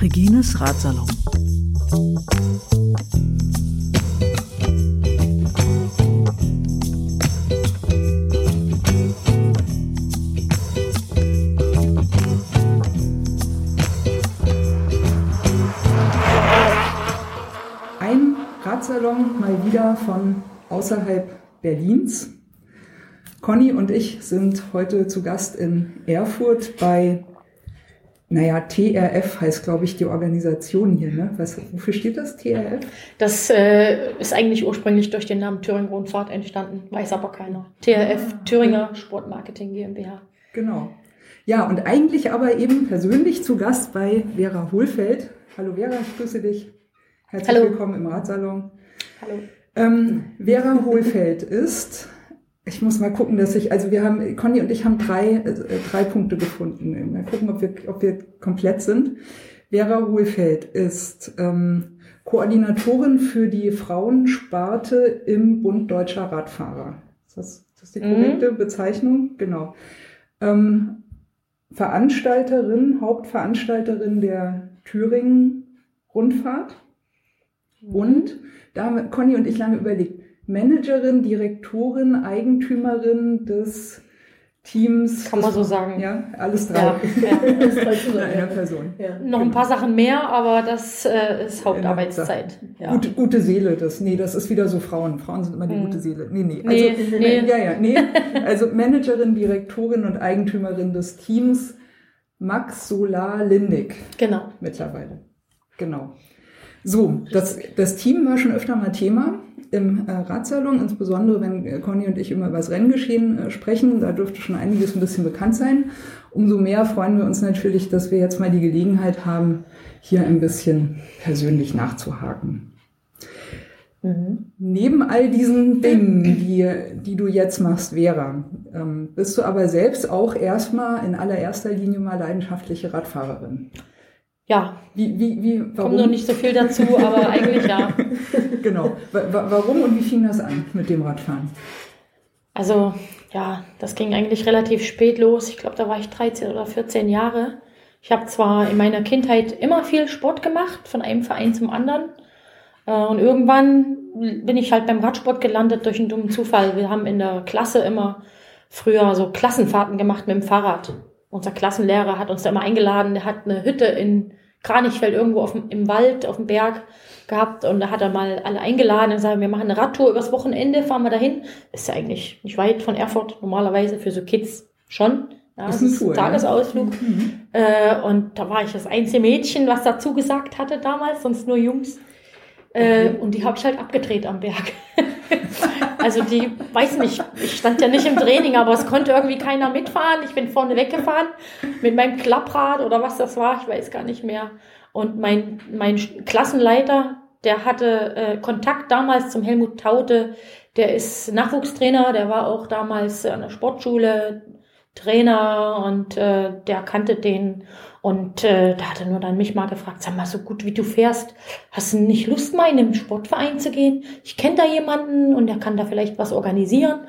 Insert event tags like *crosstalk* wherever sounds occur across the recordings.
Regines Ratsalon. Ein Ratsalon mal wieder von außerhalb Berlins. Conny und ich sind heute zu Gast in Erfurt bei, naja, TRF heißt, glaube ich, die Organisation hier. Ne? Was, wofür steht das, TRF? Das äh, ist eigentlich ursprünglich durch den Namen Thüringen Rundfahrt entstanden, weiß aber keiner. TRF, Ah, Thüringer Sportmarketing GmbH. Genau. Ja, und eigentlich aber eben persönlich zu Gast bei Vera Hohlfeld. Hallo Vera, ich grüße dich. Herzlich Hallo. willkommen im Ratsalon. Hallo. Ähm, Vera Hohlfeld ist, ich muss mal gucken, dass ich, also wir haben, Conny und ich haben drei, äh, drei Punkte gefunden. Mal gucken, ob wir, ob wir komplett sind. Vera Hohlfeld ist ähm, Koordinatorin für die Frauensparte im Bund Deutscher Radfahrer. Ist das, ist das die Mhm. korrekte Bezeichnung? Genau. Ähm, Veranstalterin, Hauptveranstalterin der Thüringen Rundfahrt. Und da haben Conny und ich lange überlegt. Managerin, Direktorin, Eigentümerin des Teams. Kann man so sagen. Ja, alles drei. Ja, *laughs* ja. Ist voll In einer Person. Ja. Noch ein paar Sachen mehr, aber das äh, ist Hauptarbeitszeit. Ja. Gute, gute Seele, das, nee, das ist wieder so Frauen. Frauen sind immer die Hm. gute Seele. Nee, nee. Nee, also, nee. Ja, ja, nee. Also Managerin, Direktorin und Eigentümerin des Teams Max Solar Lindig Genau. mittlerweile. Genau. So, das, das Team war schon öfter mal Thema im äh, Radsalon, insbesondere wenn äh, Conny und ich immer über das Renngeschehen äh, sprechen. Da dürfte schon einiges ein bisschen bekannt sein. Umso mehr freuen wir uns natürlich, dass wir jetzt mal die Gelegenheit haben, hier ein bisschen persönlich nachzuhaken. Mhm. Neben all diesen Dingen, die, die du jetzt machst, Vera, ähm, bist du aber selbst auch erstmal in allererster Linie mal leidenschaftliche Radfahrerin. Ja, Wie, wie, wie, warum? kommt noch nicht so viel dazu, aber eigentlich ja. *laughs* Genau. Wa- wa- Warum und wie fing das an mit dem Radfahren? Also, ja, das ging eigentlich relativ spät los. Ich glaube, da war ich 13 oder 14 Jahre. Ich habe zwar in meiner Kindheit immer viel Sport gemacht, von einem Verein zum anderen. Äh, Und irgendwann bin ich halt beim Radsport gelandet durch einen dummen Zufall. Wir haben in der Klasse immer früher so Klassenfahrten gemacht mit dem Fahrrad. Unser Klassenlehrer hat uns da immer eingeladen. Der hat eine Hütte in Kranichfeld irgendwo auf dem, im Wald, auf dem Berg gehabt. Und da hat er mal alle eingeladen und gesagt, wir machen eine Radtour übers Wochenende, fahren wir dahin. Ist ja eigentlich nicht weit von Erfurt, normalerweise für so Kids schon. Ja, das ist Tour, ein ja. Tagesausflug. Äh, und da war ich das einzige Mädchen, was dazu gesagt hatte damals, sonst nur Jungs. Äh, und die habe ich halt abgedreht am Berg. *laughs* also die, weiß nicht, ich stand ja nicht im Training, aber es konnte irgendwie keiner mitfahren. Ich bin vorne weggefahren mit meinem Klapprad oder was das war, ich weiß gar nicht mehr. Und mein, mein Klassenleiter, der hatte äh, Kontakt damals zum Helmut Taute, der ist Nachwuchstrainer, der war auch damals an der Sportschule Trainer und äh, der kannte den und äh, da hat er nur dann mich mal gefragt, sag mal, so gut wie du fährst, hast du nicht Lust mal in einen Sportverein zu gehen? Ich kenne da jemanden und der kann da vielleicht was organisieren.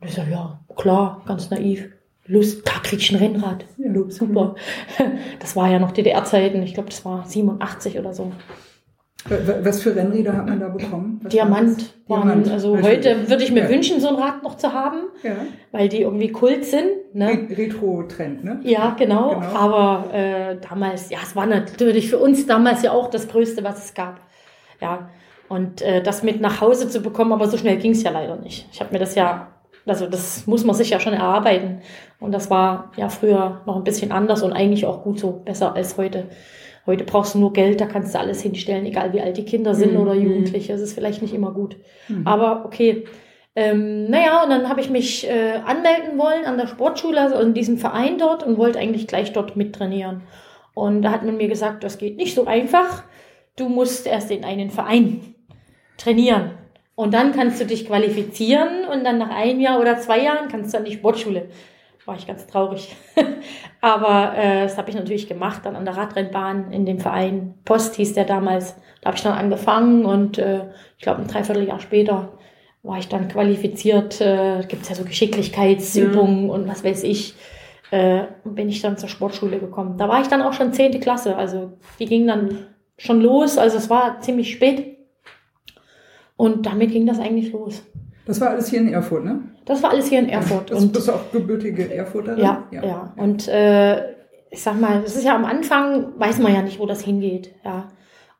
Und ich sag, ja, klar, ganz naiv. Lust, da krieg ich ein Rennrad. Ja. Super. *laughs* Das war ja noch DDR-Zeiten, ich glaube, das war 87 oder so. Wa- wa- Was für Rennräder hat man da bekommen? Was Diamant. Diamant. also heute würde ich mir Ja. wünschen, so ein Rad noch zu haben, Ja. weil die irgendwie Kult sind. Ne? Re- Retro-Trend, ne? Ja, genau. Genau. Aber äh, damals, ja, es war natürlich für uns damals ja auch das Größte, was es gab. Ja. Und äh, das mit nach Hause zu bekommen, aber so schnell ging es ja leider nicht. Ich habe mir das ja, also das muss man sich ja schon erarbeiten. Und das war ja früher noch ein bisschen anders und eigentlich auch gut so, besser als heute. Heute brauchst du nur Geld, da kannst du alles hinstellen, egal wie alt die Kinder sind Mhm. oder Jugendliche. Es ist vielleicht nicht immer gut. Mhm. Aber okay. Ähm, naja, und dann habe ich mich äh, anmelden wollen an der Sportschule, also in diesem Verein dort und wollte eigentlich gleich dort mittrainieren. Und da hat man mir gesagt, das geht nicht so einfach. Du musst erst in einen Verein trainieren. Und dann kannst du dich qualifizieren und dann nach einem Jahr oder zwei Jahren kannst du an die Sportschule. War ich ganz traurig. *laughs* Aber äh, das habe ich natürlich gemacht, dann an der Radrennbahn in dem Verein. Post hieß der damals. Da habe ich dann angefangen und äh, ich glaube ein Dreivierteljahr später war ich dann qualifiziert, äh, gibt es ja so Geschicklichkeitsübungen ja. und was weiß ich. Äh, bin ich dann zur Sportschule gekommen. Da war ich dann auch schon zehnte Klasse, also die ging dann schon los, also es war ziemlich spät. Und damit ging das eigentlich los. Das war alles hier in Erfurt, ne? Das war alles hier in Erfurt. Das, und bist du auch gebürtige Erfurterin? Ja, ja. ja. Und äh, ich sag mal, das ist ja am Anfang, weiß man ja nicht, wo das hingeht. Ja.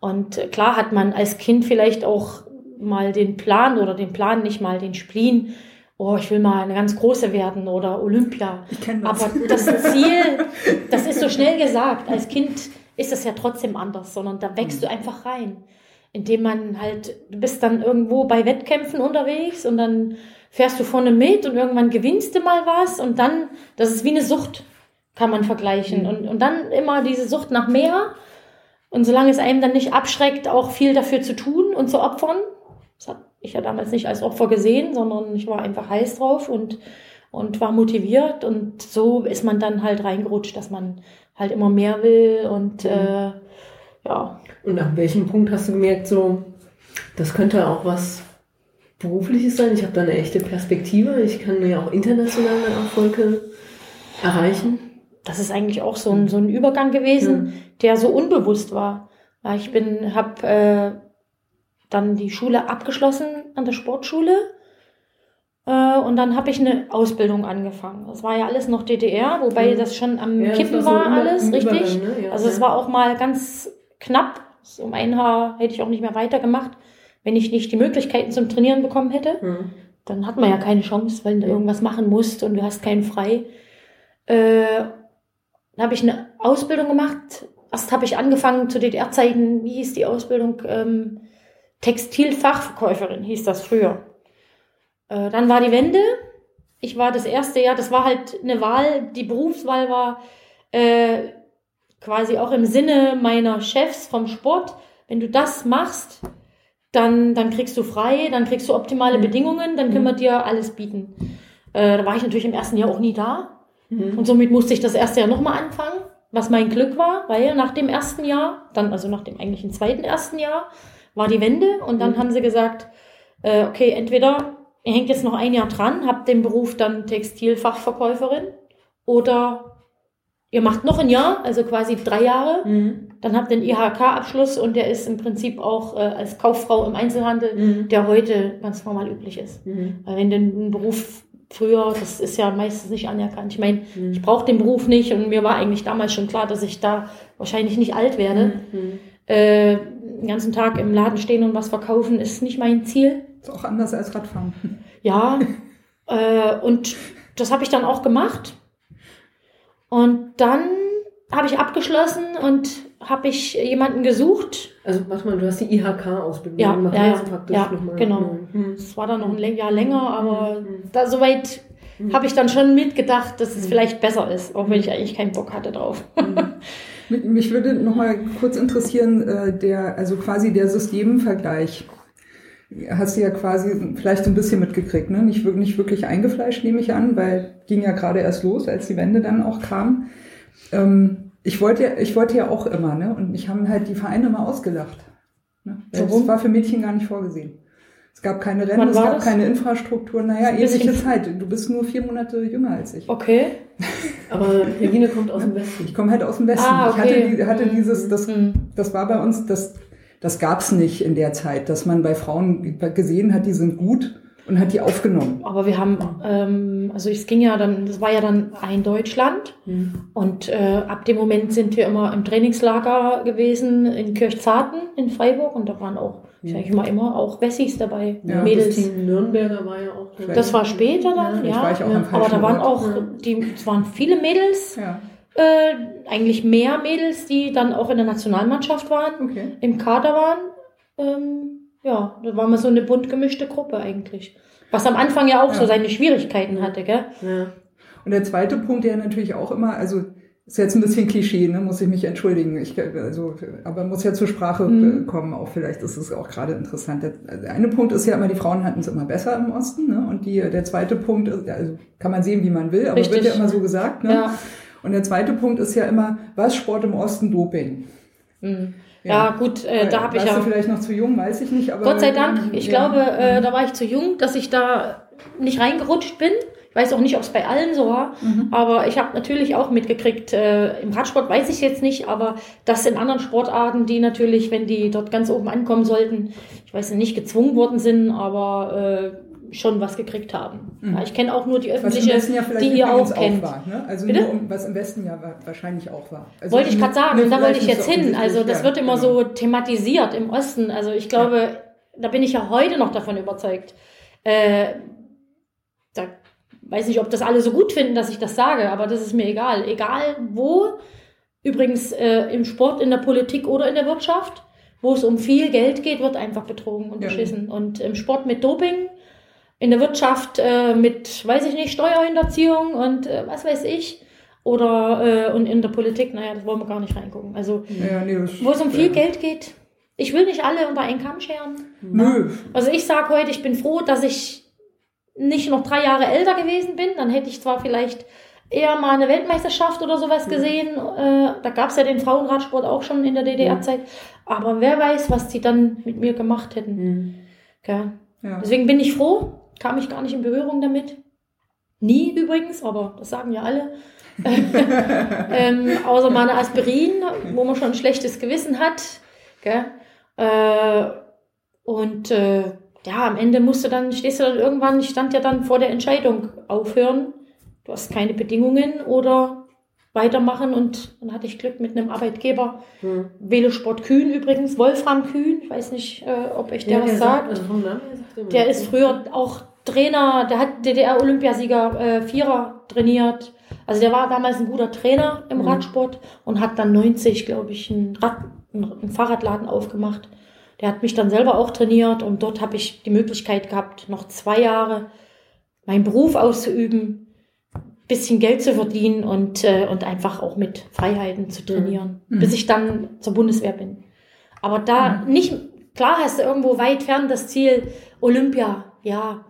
Und äh, klar hat man als Kind vielleicht auch mal den Plan oder den Plan nicht mal, den Spleen, oh, ich will mal eine ganz große werden oder Olympia. Ich kenne das. Aber das Ziel, das ist so schnell gesagt. Als Kind ist das ja trotzdem anders, sondern da wächst du einfach rein. Indem man halt, du bist dann irgendwo bei Wettkämpfen unterwegs und dann fährst du vorne mit und irgendwann gewinnst du mal was und dann, das ist wie eine Sucht, kann man vergleichen. Mhm. Und, und dann immer diese Sucht nach mehr. Und solange es einem dann nicht abschreckt, auch viel dafür zu tun und zu opfern, das habe ich ja damals nicht als Opfer gesehen, sondern ich war einfach heiß drauf und, und war motiviert. Und so ist man dann halt reingerutscht, dass man halt immer mehr will und mhm. äh, ja. Und nach welchem Punkt hast du gemerkt, so, das könnte auch was Berufliches sein? Ich habe da eine echte Perspektive. Ich kann mir auch internationale Erfolge erreichen. Das ist eigentlich auch so ein, so ein Übergang gewesen, ja. der so unbewusst war. Ja, ich bin, habe äh, dann die Schule abgeschlossen an der Sportschule äh, und dann habe ich eine Ausbildung angefangen. Das war ja alles noch DDR, wobei mhm. das schon am ja, Kippen war, so alles, richtig? Ne? Ja, also es war auch mal ganz knapp. Um ein Haar hätte ich auch nicht mehr weitergemacht, wenn ich nicht die Möglichkeiten zum Trainieren bekommen hätte. Mhm. Dann hat man ja keine Chance, weil du irgendwas machen musst und du hast keinen frei. Äh, dann habe ich eine Ausbildung gemacht. Erst habe ich angefangen zu DDR-Zeiten, wie hieß die Ausbildung? Ähm, Textilfachverkäuferin hieß das früher. Äh, dann war die Wende. Ich war das erste Jahr, das war halt eine Wahl, die Berufswahl war äh, quasi auch im Sinne meiner Chefs vom Sport. Wenn du das machst, dann, dann kriegst du frei, dann kriegst du optimale mhm. Bedingungen, dann können wir mhm. dir alles bieten. Äh, da war ich natürlich im ersten Jahr auch nie da. Mhm. Und somit musste ich das erste Jahr nochmal anfangen, was mein Glück war, weil nach dem ersten Jahr, dann also nach dem eigentlichen zweiten ersten Jahr, war die Wende und dann mhm. haben sie gesagt, äh, okay, entweder ihr hängt jetzt noch ein Jahr dran, habt den Beruf dann Textilfachverkäuferin oder ihr macht noch ein Jahr, also quasi drei Jahre, mhm. Dann habt ihr einen IHK-Abschluss und der ist im Prinzip auch äh, als Kauffrau im Einzelhandel, mhm. der heute ganz normal üblich ist. Mhm. Weil wenn du einen Beruf früher, das ist ja meistens nicht anerkannt. Ich meine, mhm. ich brauche den Beruf nicht und mir war eigentlich damals schon klar, dass ich da wahrscheinlich nicht alt werde. Mhm. Äh, den ganzen Tag im Laden stehen und was verkaufen ist nicht mein Ziel. Ist auch anders als Radfahren. *laughs* Ja, äh, und das habe ich dann auch gemacht. Und dann habe ich abgeschlossen und habe ich jemanden gesucht. Also warte mal, du hast die IHK-Ausbildung ja, gemacht. Ja, ja, ja genau. Mhm. Das war dann noch ein Jahr länger, aber mhm. da soweit mhm. habe ich dann schon mitgedacht, dass es mhm. vielleicht besser ist, auch wenn ich eigentlich keinen Bock hatte drauf. Mhm. Mich würde noch mal kurz interessieren, äh, der, also quasi der Systemvergleich. Hast du ja quasi vielleicht ein bisschen mitgekriegt, ne? Nicht, nicht wirklich eingefleischt, nehme ich an, weil ging ja gerade erst los, als die Wende dann auch kam. Ähm, ich wollte ja, ich wollte ja auch immer, ne? Und mich haben halt die Vereine immer ausgelacht. Ne? Das war für Mädchen gar nicht vorgesehen. Es gab keine Rennen, es gab das? keine Infrastruktur. Naja, ähnliche Zeit. Du bist nur vier Monate jünger als ich. Okay. Aber Regine kommt aus dem Westen. Ich komme halt aus dem Westen. Ah, okay. Ich hatte, hatte dieses, das, hm. das war bei uns, das, das gab's nicht in der Zeit, dass man bei Frauen gesehen hat, die sind gut und hat die aufgenommen. Aber wir haben, ähm, also es ging ja dann, das war ja dann ein Deutschland mhm. und äh, ab dem Moment sind wir immer im Trainingslager gewesen in Kirchzarten in Freiburg und da waren auch ja. ich mal immer auch Wessis dabei, ja, Mädels. Das Team Nürnberger war ja auch. Dabei. Das war später dann, ja. ja. ja. Aber da waren auch, die, es waren viele Mädels. Ja. Äh, eigentlich mehr Mädels, die dann auch in der Nationalmannschaft waren, okay. im Kader waren. Ähm, ja, da war mal so eine bunt gemischte Gruppe eigentlich. Was am Anfang ja auch so seine Schwierigkeiten hatte, gell? Ja. Und der zweite Punkt, der natürlich auch immer, also ist jetzt ein bisschen Klischee, ne? muss ich mich entschuldigen. Ich, also, aber muss ja zur Sprache mhm. kommen, auch vielleicht ist es auch gerade interessant. Der, der, eine Punkt ist ja immer, die Frauen hatten es immer besser im Osten. Ne? Und die, der zweite Punkt, ist, also kann man sehen, wie man will, aber Richtig. wird ja immer so gesagt. Ne? Ja. Und der zweite Punkt ist ja immer, was Sport im Osten Doping? Mhm. Ja, gut, äh, da habe ich Warst ja. du vielleicht noch zu jung, weiß ich nicht. Aber Gott sei Dank, ich ja. glaube, äh, da war ich zu jung, dass ich da nicht reingerutscht bin. Ich weiß auch nicht, ob es bei allen so war, Mhm. aber ich habe natürlich auch mitgekriegt, äh, im Radsport weiß ich jetzt nicht, aber das in anderen Sportarten, die natürlich, wenn die dort ganz oben ankommen sollten, ich weiß nicht, gezwungen worden sind, aber äh, schon was gekriegt haben. Ja, ich kenne auch nur die Mhm. Öffentliche, ja die ihr auch kennt. war. Ne? Also Bitte? nur um, was im Westen ja wa- wahrscheinlich auch war. Also wollte ich gerade sagen, da wollte ich jetzt hin. Also das ja, wird immer genau. so thematisiert im Osten. Also ich glaube, da bin ich ja heute noch davon überzeugt. Äh, da weiß nicht, ob das alle so gut finden, dass ich das sage, aber das ist mir egal. Egal wo, übrigens äh, im Sport, in der Politik oder in der Wirtschaft, wo es um viel Geld geht, wird einfach betrogen und beschissen. Und im Sport mit Doping, in der Wirtschaft äh, mit, weiß ich nicht, Steuerhinterziehung und äh, was weiß ich. Oder äh, und in der Politik, naja, das wollen wir gar nicht reingucken. Also Ja, nee, wo es um viel ja. Geld geht. Ich will nicht alle unter einen Kamm scheren. Nö. Also ich sage heute, ich bin froh, dass ich nicht noch drei Jahre älter gewesen bin. Dann hätte ich zwar vielleicht eher mal eine Weltmeisterschaft oder sowas gesehen. Äh, da gab es ja den Frauenradsport auch schon in der DDR-Zeit. Aber wer weiß, was die dann mit mir gemacht hätten. Mhm. Ja. Deswegen bin ich froh, kam ich gar nicht in Berührung damit. Nie übrigens, aber das sagen ja alle. *laughs* ähm, außer mal eine Aspirin, wo man schon ein schlechtes Gewissen hat. Äh, und äh, ja, am Ende musst du dann, stehst du dann irgendwann, ich stand ja dann vor der Entscheidung, aufhören, du hast keine Bedingungen oder weitermachen und dann hatte ich Glück mit einem Arbeitgeber. Mhm. Velesport Kühn übrigens, Wolfram Kühn, ich weiß nicht, äh, ob euch der Ja, was der sagt. Also sagt mir Der das. ist früher auch Trainer, der hat DDR-Olympiasieger äh, Vierer trainiert. Also der war damals ein guter Trainer im Mhm. Radsport und hat dann 90, glaube ich, einen, Rad, einen Fahrradladen aufgemacht. Der hat mich dann selber auch trainiert und dort habe ich die Möglichkeit gehabt, noch zwei Jahre meinen Beruf auszuüben, bisschen Geld zu verdienen und, äh, und einfach auch mit Freiheiten zu trainieren, Mhm. bis ich dann zur Bundeswehr bin. Aber da nicht, klar hast du irgendwo weit fern das Ziel Olympia, ja.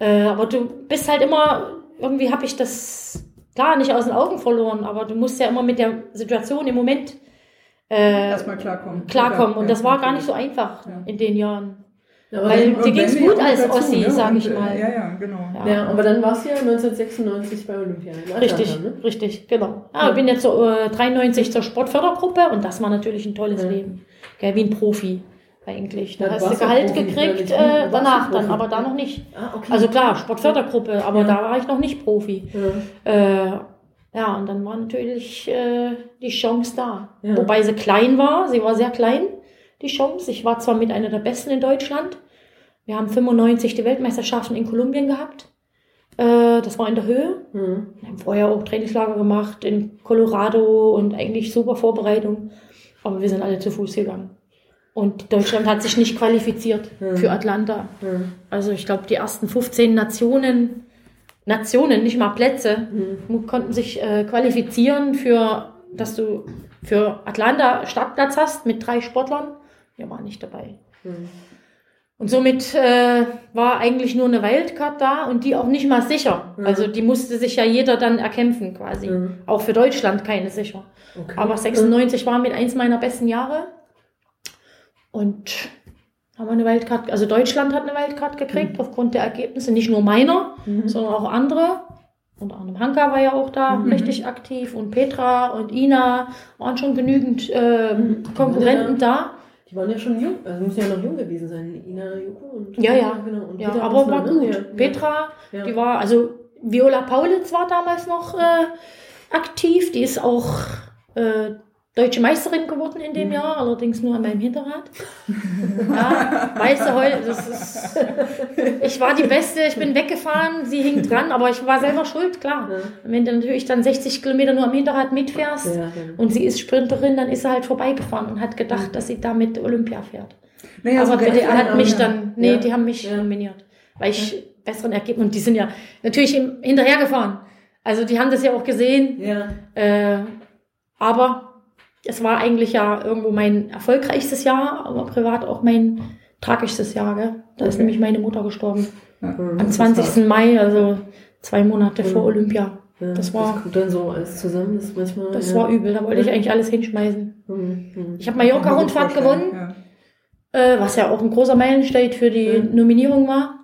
Äh, aber du bist halt immer, irgendwie habe ich das, klar, nicht aus den Augen verloren, aber du musst ja immer mit der Situation im Moment äh, Erstmal klarkommen. klarkommen. Und das war gar nicht so einfach Ja. in den Jahren. Ja, Weil- dann, dir ging's wenn gut als dazu, Ossi, ne? sag Und, ich äh, mal. Ja, ja, genau. Ja. ja, aber dann warst du ja 1996 bei Olympia. Richtig, Atlanta, ne? richtig, genau. Ja, Ja. ich bin jetzt so äh, 93 zur Sportfördergruppe und das war natürlich ein tolles. Leben. Gell, wie ein Profi eigentlich. Da hast du Gehalt Profi, gekriegt, äh, danach dann, aber da noch nicht. Ah, okay. Also klar, Sportfördergruppe, aber da war ich noch nicht Profi. Ja. Äh, ja, und dann war natürlich äh, die Chance da. Ja. Wobei sie klein war, sie war sehr klein, die Chance. Ich war zwar mit einer der besten in Deutschland. Wir haben 95 die Weltmeisterschaften in Kolumbien gehabt. Äh, das war in der Höhe. Mhm. Wir haben vorher auch Trainingslager gemacht in Colorado und eigentlich super Vorbereitung. Aber wir sind alle zu Fuß gegangen. Und Deutschland hat sich nicht qualifiziert Mhm. für Atlanta. Mhm. Also ich glaube, die ersten 15 Nationen, Nationen, nicht mal Plätze, Mhm. konnten sich äh, qualifizieren für, dass du für Atlanta Startplatz hast mit drei Sportlern. Wir waren nicht dabei. Mhm. Und somit äh, war eigentlich nur eine Wildcard da und die auch nicht mal sicher. Mhm. Also die musste sich ja jeder dann erkämpfen quasi. Mhm. Auch für Deutschland keine sicher. Okay. Aber 96 war mit eins meiner besten Jahre. Und haben wir eine Wildcard, also Deutschland hat eine Wildcard gekriegt aufgrund der Ergebnisse, nicht nur meiner, Mhm. sondern auch andere. Unter anderem Hanka war ja auch da Mhm. richtig aktiv und Petra und Ina waren schon genügend äh, Mhm. Konkurrenten da. Die waren ja schon jung, also müssen ja noch jung gewesen sein. Ina, Joko und. Ja, ja. genau. Und Ja, Peter aber war gut. Ja. Petra, Ja. die war, also Viola Paulitz war damals noch äh, aktiv. Die ist auch äh, deutsche Meisterin geworden in dem Mhm. Jahr, allerdings nur an meinem Hinterrad. *laughs* ja, weißt du, heute, das ist, ich war die Beste, ich bin weggefahren, sie hing dran, aber ich war selber schuld, klar. Ja. Wenn du natürlich dann 60 Kilometer nur am Hinterrad mitfährst Ja, und sie ist Sprinterin, dann ist sie halt vorbeigefahren und hat gedacht, dass sie damit Olympia fährt. Naja, Aber so generell hat mich dann, nee, die haben mich nominiert, weil ich besseren Ergebnisse, und die sind ja natürlich hinterhergefahren. Also die haben das ja auch gesehen, Ja. äh, aber es war eigentlich ja irgendwo mein erfolgreichstes Jahr, aber privat auch mein tragischstes Jahr. Gell? Da ist Okay. nämlich meine Mutter gestorben. Ja. Am 20. Mai, also zwei Monate vor Mhm. Olympia. Ja, Das war- kommt dann so alles zusammen. Das ist manchmal. Das ja. war übel, da wollte ich eigentlich alles hinschmeißen. Mhm, mhm. Ich habe Mallorca-Rundfahrt gewonnen, äh, was ja auch ein großer Meilenstein für die. Nominierung war.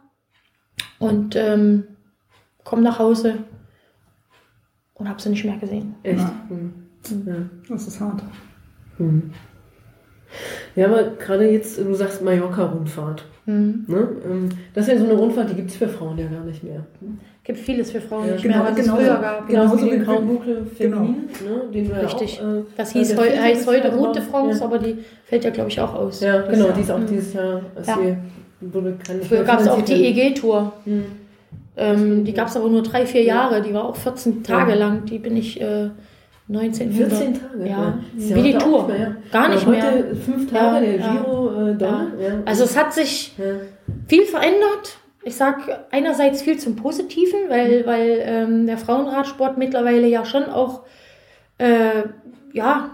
Und ähm, komm nach Hause und habe sie nicht mehr gesehen. Echt. Ja. Mhm. Ja. Das ist hart. Mhm. Ja, aber gerade jetzt, du sagst Mallorca-Rundfahrt. Mhm. Ne? Ähm, Das ist ja so eine Rundfahrt, die gibt es für Frauen ja gar nicht mehr. Gibt vieles für Frauen Ja, nicht genau, mehr, was genau es früher so. gab. Genau. Genauso wie die- Grand Boucle genau. Feminin, ne? den wir Richtig. Auch, äh, Das hieß heu heißt heute Rote. France, Ja. aber die fällt ja, glaube ich, auch aus. Ja, genau, Jahr. die ist auch Mhm. dieses Jahr. Ja. Früher gab es auch die EG-Tour. Mhm. Ähm, die gab es aber nur drei, vier Ja. Jahre. Die war auch 14 Tage Ja. lang. Die bin ich äh, 1900. 14 Tage? Ja, ist wie die heute Tour. mehr, ja. Gar nicht ja, mehr. heute fünf Tage, Ja, der ja. Giro äh, Donner. Ja. Also es hat sich ja. viel verändert. Ich sag einerseits viel zum Positiven, weil, weil ähm, der Frauenradsport mittlerweile ja schon auch äh, ja,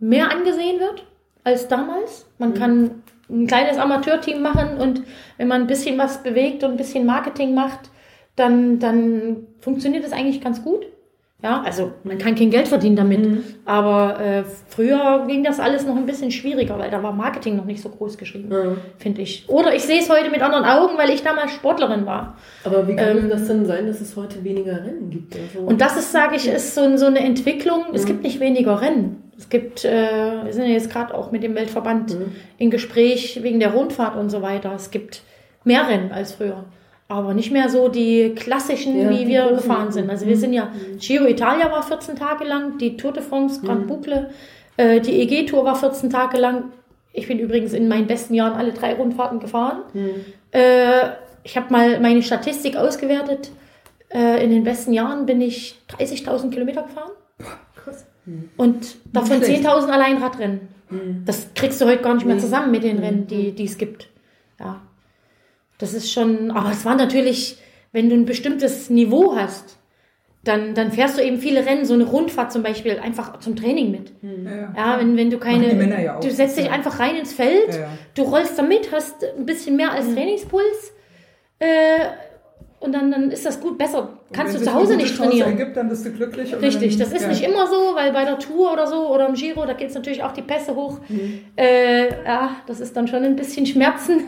mehr angesehen wird als damals. Man kann ein kleines Amateurteam machen und wenn man ein bisschen was bewegt und ein bisschen Marketing macht, dann, dann funktioniert das eigentlich ganz gut. Ja, also man kann kein Geld verdienen damit, Mhm. aber äh, früher ging das alles noch ein bisschen schwieriger, weil da war Marketing noch nicht so groß geschrieben, Ja. finde ich. Oder ich sehe es heute mit anderen Augen, weil ich damals Sportlerin war. Aber wie kann Ähm, das denn sein, dass es heute weniger Rennen gibt? Also, Und das ist, sage ich, ist so, so eine Entwicklung. Es gibt nicht weniger Rennen. Es gibt, äh, wir sind ja jetzt gerade auch mit dem Weltverband Mhm. in Gespräch wegen der Rundfahrt und so weiter. Es gibt mehr Rennen als früher. Aber nicht mehr so die klassischen, Ja, wie die wir großen. gefahren sind. Also wir sind ja, Giro Italia war 14 Tage lang, die Tour de France, Grand Boucle, äh, die EG-Tour war 14 Tage lang. Ich bin übrigens in meinen besten Jahren alle drei Rundfahrten gefahren. Äh, ich habe mal meine Statistik ausgewertet. Äh, in den besten Jahren bin ich 30.000 Kilometer gefahren. Krass. Und davon schlecht. 10.000 allein Radrennen. Das kriegst du heute gar nicht mehr zusammen mit den Rennen, die die es gibt. Ja. Das ist schon, aber es war natürlich, wenn du ein bestimmtes Niveau hast, dann, dann fährst du eben viele Rennen, so eine Rundfahrt zum Beispiel, einfach zum Training mit. Ja. Ja, wenn, wenn du keine, Machen die Männer ja auch. du setzt dich Ja. einfach rein ins Feld, Ja, ja. du rollst da mit, hast ein bisschen mehr als Trainingspuls, äh, und dann, dann ist das gut, besser. Kannst du zu Hause nicht Chance trainieren. Ergibt, dann bist du glücklich. und Richtig, dann, das ist ja. nicht immer so, weil bei der Tour oder so oder im Giro, da geht es natürlich auch die Pässe hoch. Mhm. Äh, ja, das ist dann schon ein bisschen Schmerzen.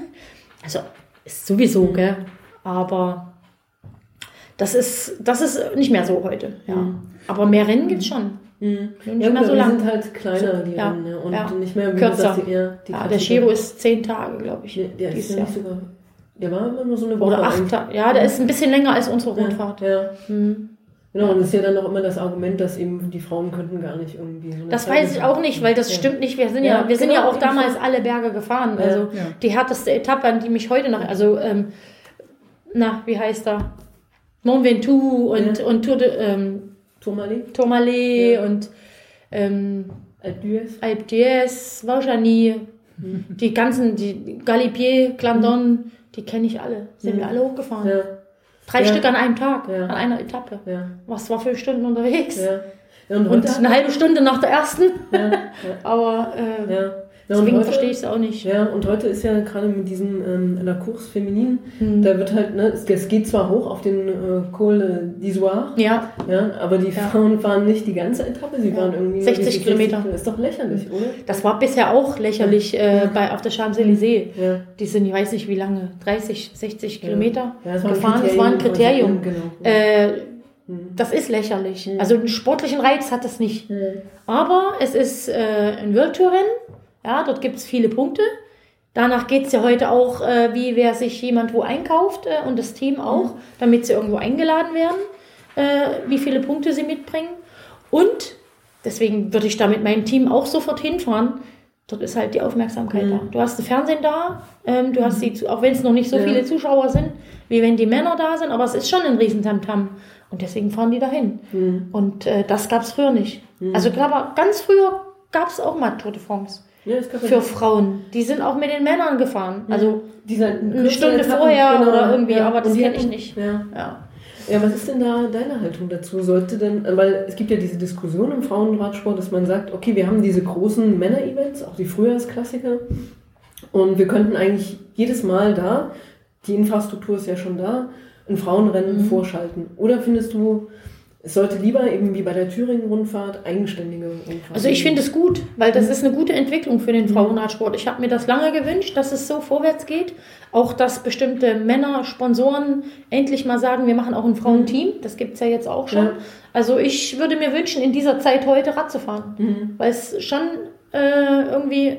Also ist sowieso, Mhm. gell? Aber das ist, das ist nicht mehr so heute. Ja. Aber mehr Rennen gibt es schon. Mhm. Nicht Ja, mehr so die lang. sind halt kleiner, die Ja, Rennen. Ja. Und ja. nicht mehr, Kürzer. die, eher die Ja, der. Giro ist zehn Tage, glaube ich. Der, der ist ja nicht sogar. Der war immer nur so eine Woche. Oder acht. Tage. Ja, der ist ein bisschen länger als unsere Rundfahrt. Ja, ja. Mhm. Genau, und es ist ja dann auch immer das Argument, dass eben die Frauen könnten gar nicht irgendwie. So Das Zeit weiß ich auch nicht, weil das Ja. stimmt nicht. Wir sind ja, Ja, wir sind genau, ja auch eben damals so. alle Berge gefahren. Ja, Also ja. die härteste Etappe, an die mich heute noch, also ähm, na, wie heißt er? Mont Ventoux und, Ja. und Tour de ähm, Tourmalet, Tourmalet Ja. und ähm, Alpe d'Huez. Alpe d'Huez, Vaujany, die ganzen, die Galibier, Glandon, die kenne ich alle. Sind wir alle hochgefahren. Drei Ja. Stück an einem Tag, Ja. an einer Etappe. ja, Was war fünf Stunden unterwegs? und, Und eine halbe Stunde nach der ersten. *laughs* Aber äh, ja. Ja, deswegen heute- verstehe ich es auch nicht. Ja, und heute ist ja gerade mit diesem ähm, La Course Feminin, Hm. da wird halt, ne, es, es geht zwar hoch auf den äh, Col d'Isoire, Ja, ja, aber die Ja. Frauen fahren nicht die ganze Etappe, sie Ja. fahren irgendwie 60 diese Kilometer. Ist doch lächerlich, oder? das war bisher auch lächerlich äh, bei, auf der Champs-Élysées. Ja. Die sind, ich weiß nicht wie lange, 30, 60 Kilometer Ja, gefahren. Das war ein Kriterium. Genau. Äh, Mhm. das ist lächerlich. Mhm. Also einen sportlichen Reiz hat das nicht. Mhm. Aber es ist äh, ein World Tour Rennen. Ja, dort gibt es viele Punkte. Danach geht es ja heute auch, äh, wie wer sich jemand wo einkauft äh, und das Team auch, damit sie irgendwo eingeladen werden, äh, wie viele Punkte sie mitbringen. Und deswegen würde ich da mit meinem Team auch sofort hinfahren. Dort ist halt die Aufmerksamkeit Mhm. da. Du hast das Fernsehen da, ähm, du hast die, auch wenn es noch nicht so Ja. viele Zuschauer sind, wie wenn die Männer da sind, aber es ist schon ein Riesentamtam. Und deswegen fahren die dahin. Mhm. Und äh, das gab es früher nicht. Also ich glaube, ganz früher gab es auch mal Tour de France Ja, ja für Frauen. Die sind auch mit den Männern gefahren. Also Dieser eine Stunde vorher oder irgendwie, aber das Und die kenn ich nicht. Ja. ja. Ja, was ist denn da deine Haltung dazu? Sollte denn, weil es gibt ja diese Diskussion im Frauenradsport, dass man sagt, okay, wir haben diese großen Männer-Events, auch die Frühjahrsklassiker, und wir könnten eigentlich jedes Mal da, die Infrastruktur ist ja schon da, ein Frauenrennen vorschalten. Oder findest du, es sollte lieber eben wie bei der Thüringen-Rundfahrt eigenständige Rundfahrten. Also ich finde es gut, weil das ist eine gute Entwicklung für den Frauenradsport. Ich habe mir das lange gewünscht, dass es so vorwärts geht. Auch, dass bestimmte Männer, Sponsoren endlich mal sagen, wir machen auch ein Frauenteam. Das gibt es ja jetzt auch schon. Ja. Also ich würde mir wünschen, in dieser Zeit heute Rad zu fahren, Mhm. weil es schon äh, irgendwie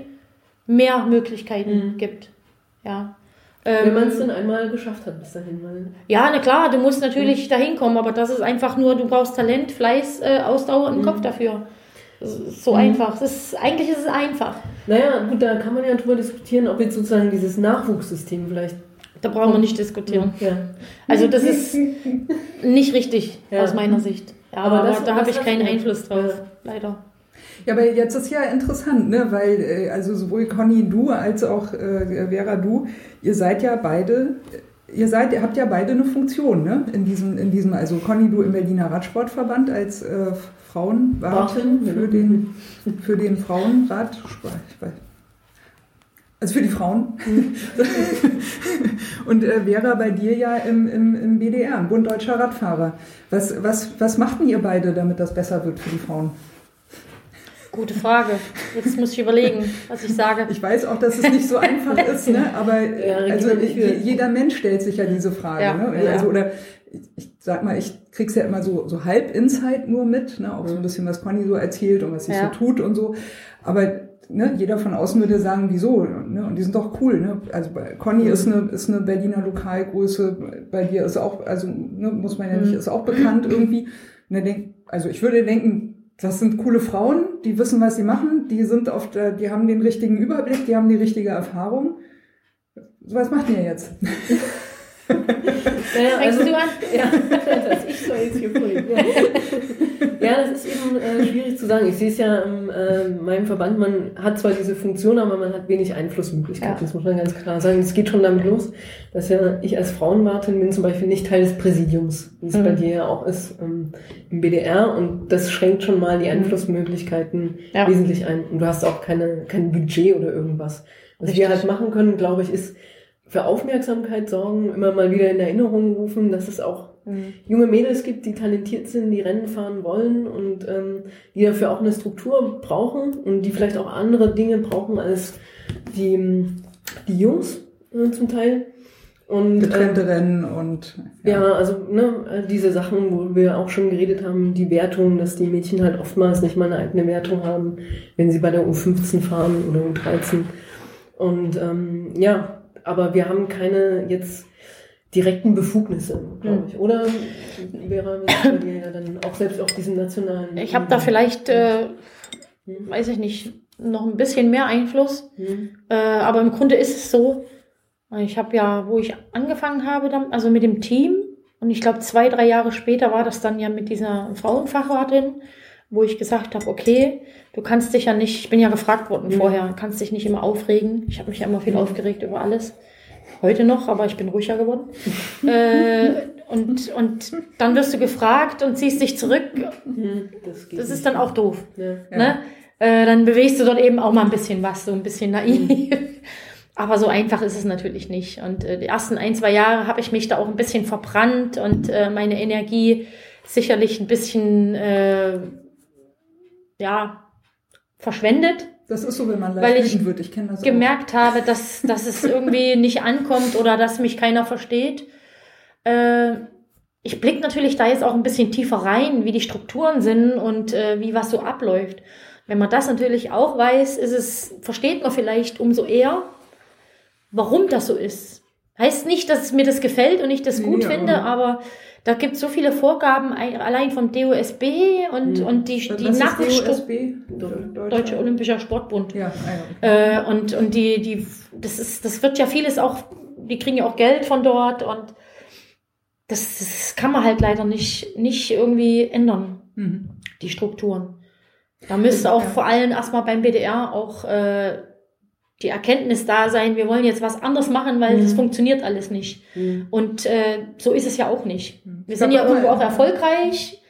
mehr Möglichkeiten Mhm. gibt. Ja. Wenn Ähm, man es dann einmal geschafft hat bis dahin. Weil, ja, na klar, du musst natürlich dahin kommen, aber das ist einfach nur, du brauchst Talent, Fleiß, äh, Ausdauer und Mhm. Kopf dafür. So Mhm. einfach. Das ist, eigentlich ist es einfach. naja, gut, da kann man ja drüber diskutieren, ob jetzt sozusagen dieses Nachwuchssystem vielleicht. Da brauchen wir nicht diskutieren. Ja. Also das ist *laughs* nicht richtig Ja. aus meiner Sicht. Ja, Aber aber, das- da habe ich keinen. Einfluss drauf, leider. Ja, aber jetzt ist ja interessant, ne? weil äh, also sowohl Conny du als auch äh, Vera du, ihr seid ja beide, ihr seid, ihr habt ja beide eine Funktion, ne? In diesem, in diesem, also Conny du im Berliner Radsportverband als äh, Frauenwartin Wartin, für den für den weiß. Also für die Frauen. *laughs* Und äh, Vera, bei dir ja im, im, im BDR, im Bund Deutscher Radfahrer. Was, was, was machten ihr beide, damit das besser wird für die Frauen? Gute Frage. Jetzt muss ich überlegen, was ich sage. Ich weiß auch, dass es nicht so einfach *laughs* ist, ne? aber Ja, also, jeder Mensch stellt sich ja diese Frage. Ja. Ne? Also, oder ich, sag mal, ich krieg's ja immer so, so halb Insight nur mit, ne? auch so ein bisschen, was Conny so erzählt und was sie Ja. so tut und so. Aber ne, jeder von außen würde sagen, wieso? Ne? Und die sind doch cool. Ne? Also Conny ist, eine, ist eine Berliner Lokalgröße, bei dir ist auch, also ne, muss man ja nicht, Mhm. ist auch bekannt irgendwie. Und dann denk, also ich würde denken, das sind coole Frauen, die wissen, was sie machen, die sind der, die haben den richtigen Überblick, die haben die richtige Erfahrung. Was macht ihr jetzt? *laughs* Naja, also, du an? *laughs* Ja, das ich soll jetzt hier vorhin. Ja. *laughs* ja, das ist eben äh, schwierig zu sagen. Ich sehe es ja in äh, meinem Verband, man hat zwar diese Funktion, aber man hat wenig Einflussmöglichkeiten. Ja. Das muss man ganz klar sagen. Es geht schon damit los, dass ja ich als Frauenwartin bin zum Beispiel nicht Teil des Präsidiums, wie es Mhm. bei dir ja auch ist ähm, im BDR. Und das schränkt schon mal die Mhm. Einflussmöglichkeiten Ja. wesentlich ein. Und du hast auch keine, kein Budget oder irgendwas. Was wir Richtig. halt machen können, glaube ich, ist für Aufmerksamkeit sorgen, immer mal wieder in Erinnerung rufen, dass es auch Mhm. junge Mädels gibt, die talentiert sind, die Rennen fahren wollen und ähm, die dafür auch eine Struktur brauchen und die vielleicht auch andere Dinge brauchen als die, die Jungs äh, zum Teil. Und Getrennte ähm, Rennen und ja, also ne, diese Sachen, wo wir auch schon geredet haben, die Wertung, dass die Mädchen halt oftmals nicht mal eine eigene Wertung haben, wenn sie bei der U15 fahren oder U13. Und ähm, ja, aber wir haben keine jetzt direkten Befugnisse, glaube ich. Oder wäre bei dir ja dann auch selbst auf diesem nationalen. Ich habe da vielleicht, äh, Hm. weiß ich nicht, noch ein bisschen mehr Einfluss. Hm. Äh, aber im Grunde ist es so, ich habe ja, wo ich angefangen habe, dann, also mit dem Team, und ich glaube, zwei, drei Jahre später war das dann ja mit dieser Frauenfachwartin, wo ich gesagt habe, okay, du kannst dich ja nicht, ich bin ja gefragt worden Mhm. vorher, kannst dich nicht immer aufregen. Ich habe mich ja immer viel aufgeregt über alles. Heute noch, aber ich bin ruhiger geworden. *laughs* äh, und, und dann wirst du gefragt und ziehst dich zurück. Hm, Das, Das ist dann auch doof. Ja. Ja. Ne? Äh, dann bewegst du dort eben auch mal ein bisschen was, so ein bisschen naiv. *laughs* Aber so einfach ist es natürlich nicht. Und äh, die ersten ein, zwei Jahre habe ich mich da auch ein bisschen verbrannt und äh, meine Energie sicherlich ein bisschen äh, ja, verschwendet, Das ist so, wenn man Weil leicht ich wird. Ich kenne das gemerkt habe, dass, dass es irgendwie *laughs* nicht ankommt oder dass mich keiner versteht. Äh, ich blicke natürlich da jetzt auch ein bisschen tiefer rein, wie die Strukturen sind und äh, wie was so abläuft. Wenn man das natürlich auch weiß, ist es, versteht man vielleicht umso eher, warum das so ist. Heißt nicht, dass mir das gefällt und ich das gut finde, aber da gibt es so viele Vorgaben ein- allein vom DOSB und, Mhm. und die, die Nackenstruktur. DOSB? Deutsche Olympischer Sportbund. Ja, ah, ja. Äh, und und die, die, das ist, das wird ja vieles auch, die kriegen ja auch Geld von dort und das, das kann man halt leider nicht, nicht irgendwie ändern, Mhm. die Strukturen. Da müsste auch Ja. vor allem erstmal beim BDR auch äh, die Erkenntnis da sein, wir wollen jetzt was anderes machen, weil Mhm. das funktioniert alles nicht. Hm. Und äh, so ist es ja auch nicht. Wir Ich sind ja auch irgendwo auch erfolgreich.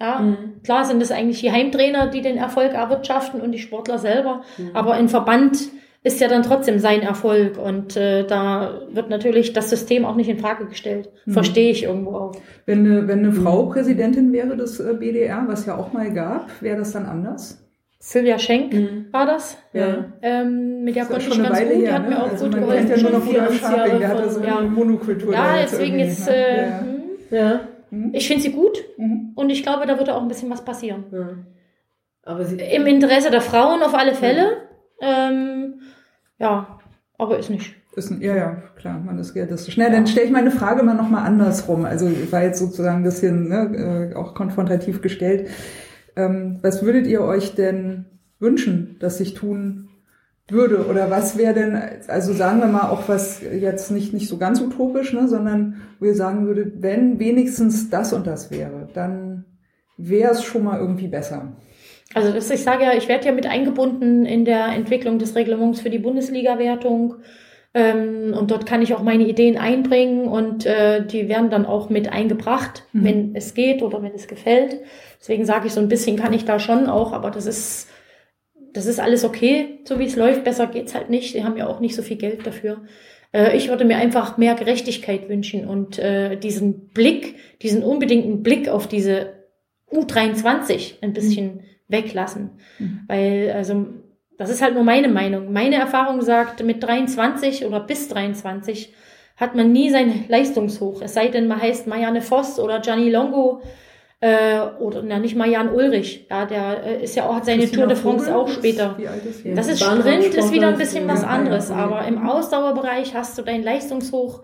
Ja, Hm. klar sind es eigentlich die Heimtrainer, die den Erfolg erwirtschaften und die Sportler selber. Mhm. Aber ein Verband ist ja dann trotzdem sein Erfolg und äh, da wird natürlich das System auch nicht in Frage gestellt. Mhm. Verstehe ich irgendwo auch. Wenn eine, wenn eine Frau Präsidentin wäre des äh, BDR, was ja auch mal gab, wäre das dann anders? Sylvia Schenk Mhm. war das. Ja. Ähm, mit der konnte ich ganz gut, die hat mir ne? auch also gut geholfen. kennt ja nur noch 24 Scharping, der hatte so eine ja. Monokultur. Ja, deswegen jetzt, ne? äh, Ja, ja. Ja. Mhm. ich finde sie gut Mhm. und ich glaube, da wird auch ein bisschen was passieren. ja. Aber sie, Im Interesse der Frauen auf alle Fälle. Ähm, ja, aber ist nicht. Ist ein, ja, ja, klar, man ist realistisch. Schnell, dann stelle ich meine Frage mal nochmal andersrum. Also war jetzt sozusagen ein bisschen ne, äh, auch konfrontativ gestellt. Ähm, was würdet ihr euch denn wünschen, dass ich tun würde? Oder was wäre denn, also sagen wir mal auch was jetzt nicht, nicht so ganz utopisch, ne, sondern wo ihr sagen würdet, wenn wenigstens das und das wäre, dann wäre es schon mal irgendwie besser. Also das, ich sage ja, ich werde ja mit eingebunden in der Entwicklung des Reglements für die Bundesliga-Wertung. Ähm, und dort kann ich auch meine Ideen einbringen und äh, die werden dann auch mit eingebracht, Mhm. wenn es geht oder wenn es gefällt. Deswegen sage ich, so ein bisschen kann ich da schon auch, aber das ist, das ist alles okay, so wie es läuft. Besser geht's halt nicht. Die haben ja auch nicht so viel Geld dafür. Äh, ich würde mir einfach mehr Gerechtigkeit wünschen und äh, diesen Blick, diesen unbedingten Blick auf diese U23 ein bisschen weglassen. Mhm. Weil, also, das ist halt nur meine Meinung. Meine Erfahrung sagt, mit 23 oder bis 23 hat man nie sein Leistungshoch. Es sei denn, man heißt Marianne Voss oder Gianni Longo äh, oder na, nicht Marianne Ulrich. Ja, der äh, ist ja auch, hat seine Christina Tour de France Vogel auch ist- später. Ist? Ja. Das ist Sprint, ist wieder ein ist, bisschen was anderes. Aber im Ausdauerbereich hast du dein Leistungshoch.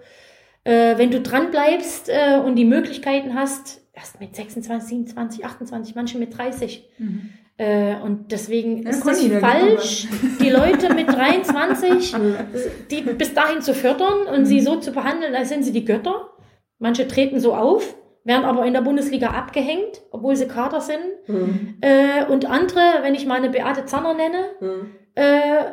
Äh, wenn du dran bleibst äh, und die Möglichkeiten hast, erst mit 26, 27, 28, manche mit 30. Mhm. Äh, und deswegen Ja, ist es falsch, *laughs* die Leute mit 23, *laughs* die bis dahin zu fördern und sie so zu behandeln, als sind sie die Götter. Manche treten so auf, werden aber in der Bundesliga abgehängt, obwohl sie Kader sind. Mhm. Äh, und andere, wenn ich mal eine Beate Zanner nenne, Mhm. äh,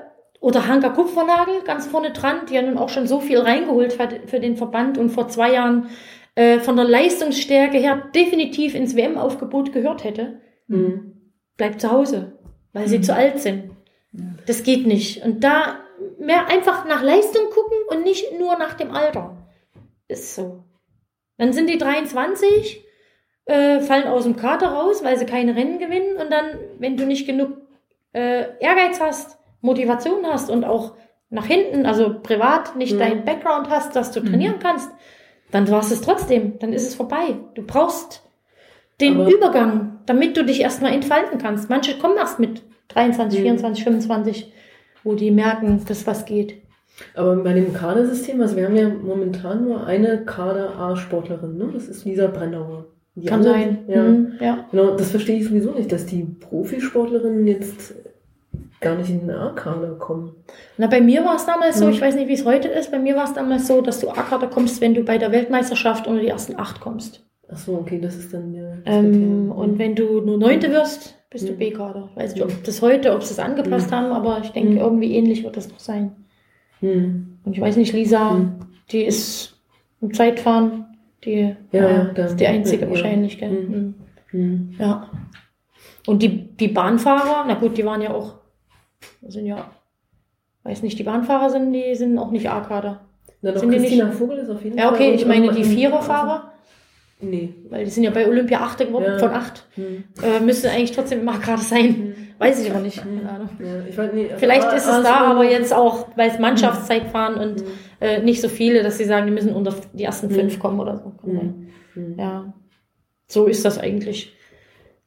oder Hanka Kupfernagel ganz vorne dran, die ja nun auch schon so viel reingeholt hat für den Verband und vor zwei Jahren äh, von der Leistungsstärke her definitiv ins WM-Aufgebot gehört hätte, Mhm. bleibt zu Hause, weil sie Mhm. zu alt sind. Ja. Das geht nicht. Und da mehr einfach nach Leistung gucken und nicht nur nach dem Alter. Ist so. Dann sind die 23, äh, fallen aus dem Kader raus, weil sie keine Rennen gewinnen. Und dann, wenn du nicht genug äh, Ehrgeiz hast, Motivation hast und auch nach hinten, also privat nicht Mhm. deinen Background hast, dass du Mhm. trainieren kannst, dann warst es trotzdem. Dann ist es vorbei. Du brauchst den Aber- Übergang, damit du dich erstmal entfalten kannst. Manche kommen erst mit 23, Mhm. 24, 25, wo die merken, dass was geht. Aber bei dem Kadersystem, also wir haben ja momentan nur eine Kader-A-Sportlerin, ne? Das ist Lisa Brennauer. Die Kann anderen- sein. Ja. Mhm, ja. Genau, das verstehe ich sowieso nicht, dass die Profisportlerinnen jetzt gar nicht in den A-Kader kommen. Na, bei mir war es damals so, Mhm. ich weiß nicht, wie es heute ist, bei mir war es damals so, dass du A-Kader kommst, wenn du bei der Weltmeisterschaft unter die ersten acht kommst. Ach so, okay, das ist dann ja. Ähm, und wenn du nur Neunte wirst, bist du Mhm. B-Kader. Weiß nicht, ob das heute, ob sie es angepasst Mhm. haben, aber ich denke, Mhm. irgendwie ähnlich wird das noch sein. Hm. Und ich weiß nicht, Lisa, Mhm. die ist im Zeitfahren, die Ja, ja, ja, ist die einzige ja. wahrscheinlich, gell? Mhm. Mhm. Hm. Ja. Und die, die Bahnfahrer, na gut, die waren ja auch, sind ja, weiß nicht, die Bahnfahrer sind, die sind auch nicht A-Kader. Na doch, Sind die Christina nicht- Vogel ist auf jeden Ja, Fall. okay, und ich meine die Viererfahrer, Nee. weil die sind ja bei Olympia Achte geworden, Ja. von acht. Hm. Äh, müsste eigentlich trotzdem immer A-Kader sein. Hm. Weiß ich aber nicht. Mhm. Ja, ich weiß, nee, Vielleicht aber- ist es aber da so- aber jetzt auch, weil es Mannschaftszeit fahren und Hm. äh, nicht so viele, dass sie sagen, die müssen unter die ersten fünf Mhm. kommen oder so. Hm. Hm. Ja, so ist das eigentlich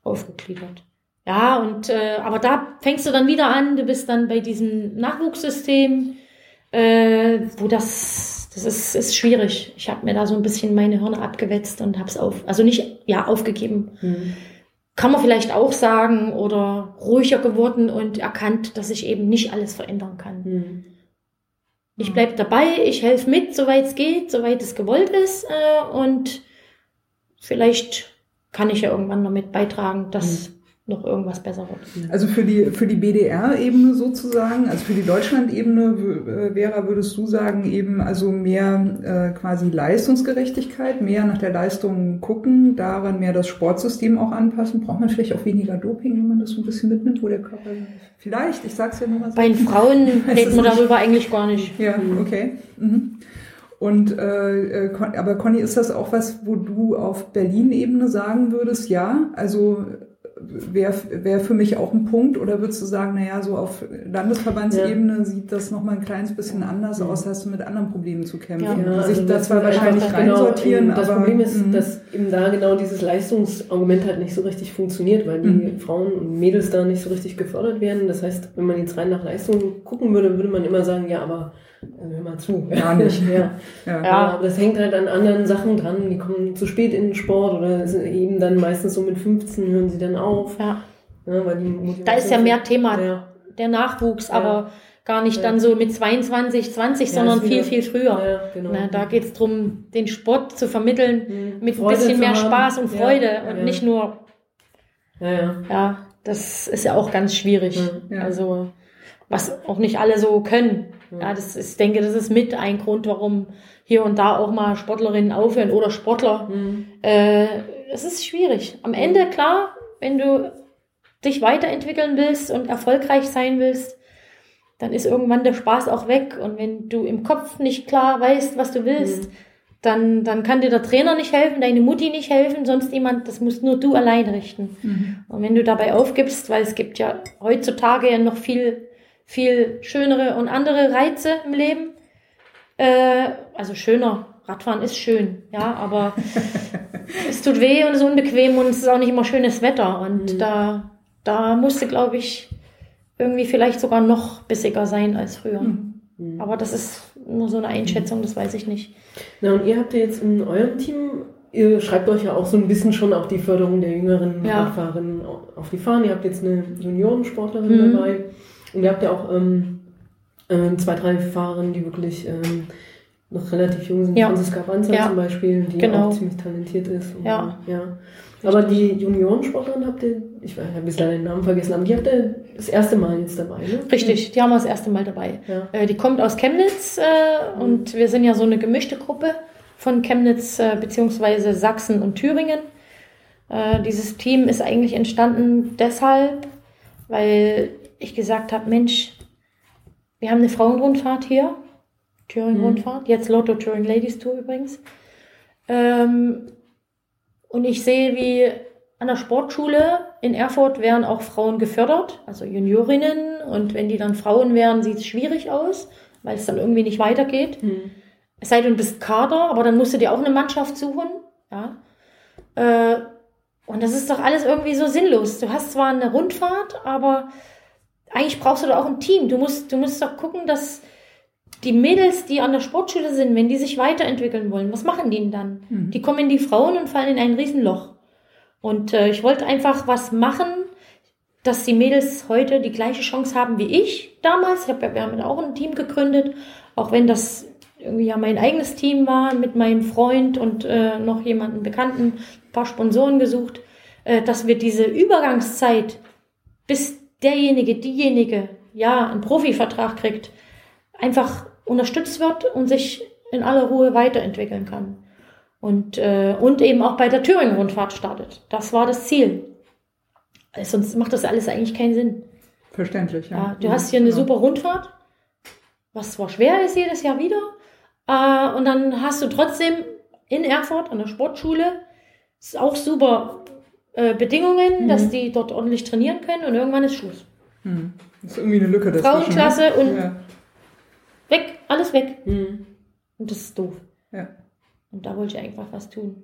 aufgegliedert. Ja, und äh, aber da fängst du dann wieder an, du bist dann bei diesem Nachwuchssystem, äh, wo das, das ist, ist schwierig. Ich habe mir da so ein bisschen meine Hirne abgewetzt und habe es auf, also nicht, ja, aufgegeben. Hm. Kann man vielleicht auch sagen oder ruhiger geworden und erkannt, dass ich eben nicht alles verändern kann. Hm. Ich bleib dabei, ich helfe mit, soweit es geht, soweit es gewollt ist. Äh, und vielleicht kann ich ja irgendwann damit beitragen, dass noch irgendwas besser wird. Also für die, für die BDR-Ebene sozusagen, also für die Deutschland-Ebene, w- Vera, würdest du sagen, eben also mehr äh, quasi Leistungsgerechtigkeit, mehr nach der Leistung gucken, daran mehr das Sportsystem auch anpassen? Braucht man vielleicht auch weniger Doping, wenn man das so ein bisschen mitnimmt, wo der Körper vielleicht, ich sag's ja nur mal so. Bei den Frauen *laughs* wir nicht. darüber eigentlich gar nicht. Ja, okay. Mhm. Und äh, äh, aber Conny, ist das auch was, wo du auf Berlin-Ebene sagen würdest, ja? Also wäre wär für mich auch ein Punkt oder würdest du sagen, naja, so auf Landesverbandsebene sieht das nochmal ein kleines bisschen anders aus, hast du mit anderen Problemen zu kämpfen, Ja. die Ja, sich also da das zwar wahrscheinlich genau, reinsortieren, Das aber Problem ist, mhm. dass eben da genau dieses Leistungsargument halt nicht so richtig funktioniert, weil die Mhm. Frauen und Mädels da nicht so richtig gefördert werden. Das heißt, wenn man jetzt rein nach Leistung gucken würde, würde man immer sagen, ja, aber hör mal zu. Gar nicht. ja. *laughs* ja. Ja. Aber das hängt halt an anderen Sachen dran. Die kommen zu spät in den Sport oder eben dann meistens so mit 15 hören sie dann auf. Ja. Ja, weil die Da ist ja mehr Thema Ja. der Nachwuchs, aber gar nicht dann so mit 22, 20, Ja, sondern viel, viel früher. Genau. Na, da geht es darum, den Sport zu vermitteln Mhm. mit Freude ein bisschen mehr haben. Spaß und Freude und nicht nur, Ja, das ist ja auch ganz schwierig. Ja. Also, was auch nicht alle so können. Ja. Das ist, ich denke, das ist mit ein Grund, warum hier und da auch mal Sportlerinnen aufhören oder Sportler. Mhm. Äh, es ist schwierig. Am Ende, klar, wenn du dich weiterentwickeln willst und erfolgreich sein willst, dann ist irgendwann der Spaß auch weg. Und wenn du im Kopf nicht klar weißt, was du willst, dann, dann kann dir der Trainer nicht helfen, deine Mutti nicht helfen, sonst jemand, das musst nur du allein richten. Mhm. Und wenn du dabei aufgibst, weil es gibt ja heutzutage ja noch viel, viel schönere und andere Reize im Leben, äh, also schöner, Radfahren ist schön, ja, aber *laughs* es tut weh und ist unbequem und es ist auch nicht immer schönes Wetter. Und Mhm. da, da musste, glaube ich, irgendwie vielleicht sogar noch bissiger sein als früher. Mhm. Aber das ist nur so eine Einschätzung, das weiß ich nicht. Na, und ihr habt ja jetzt in eurem Team, ihr schreibt euch ja auch so ein bisschen schon auch die Förderung der jüngeren Ja. Radfahrerinnen auf die Fahnen. Ihr habt jetzt eine Juniorensportlerin Mhm. dabei und ihr habt ja auch ähm, äh, zwei, drei Fahrerinnen, die wirklich ähm, noch relativ jung sind. Ja. Franziska Banzer Ja. zum Beispiel, die Genau. auch ziemlich talentiert ist. Und, Ja. ja. Aber die Juniorensportlerin habt ihr, ich habe jetzt leider den Namen vergessen, aber die habt ihr das erste Mal jetzt dabei, ne? Richtig, die haben wir das erste Mal dabei. Ja. Äh, die kommt aus Chemnitz äh, und wir sind ja so eine gemischte Gruppe von Chemnitz äh, beziehungsweise Sachsen und Thüringen. Dieses Team ist eigentlich entstanden deshalb, weil ich gesagt habe, Mensch, wir haben eine Frauenrundfahrt hier, Thüringen-Rundfahrt, jetzt Lotto Thüringen Ladies Tour übrigens. Ähm, und ich sehe, wie an der Sportschule in Erfurt werden auch Frauen gefördert, also Juniorinnen. Und wenn die dann Frauen werden, sieht es schwierig aus, weil es dann irgendwie nicht weitergeht. Mhm. Es sei denn, du bist Kader, aber dann musst du dir auch eine Mannschaft suchen. Ja. Äh, und das ist doch alles irgendwie so sinnlos. Du hast zwar eine Rundfahrt, aber eigentlich brauchst du doch auch ein Team. Du musst, du musst doch gucken, dass die Mädels, die an der Sportschule sind, wenn die sich weiterentwickeln wollen, was machen die denn dann? Mhm. Die kommen in die Frauen und fallen in ein Riesenloch. Und äh, ich wollte einfach was machen, dass die Mädels heute die gleiche Chance haben wie ich damals. Ich hab, wir haben auch ein Team gegründet, auch wenn das irgendwie ja mein eigenes Team war mit meinem Freund und äh, noch jemanden Bekannten, ein paar Sponsoren gesucht, äh, dass wir diese Übergangszeit, bis derjenige, diejenige ja einen Profivertrag kriegt, einfach unterstützt wird und sich in aller Ruhe weiterentwickeln kann. Und, äh, und eben auch bei der Thüringen-Rundfahrt startet. Das war das Ziel. Weil Sonst macht das alles eigentlich keinen Sinn. Verständlich, ja. Ja, du hast hier eine Ja. super Rundfahrt, was zwar schwer ist jedes Jahr wieder, äh, und dann hast du trotzdem in Erfurt an der Sportschule ist auch super äh, Bedingungen, Mhm. dass die dort ordentlich trainieren können und irgendwann ist Schluss. Hm. Das ist irgendwie eine Lücke. Frauenklasse ne? und- Ja. Weg, alles weg. Mhm. Und das ist doof. Ja. Und da wollte ich einfach was tun.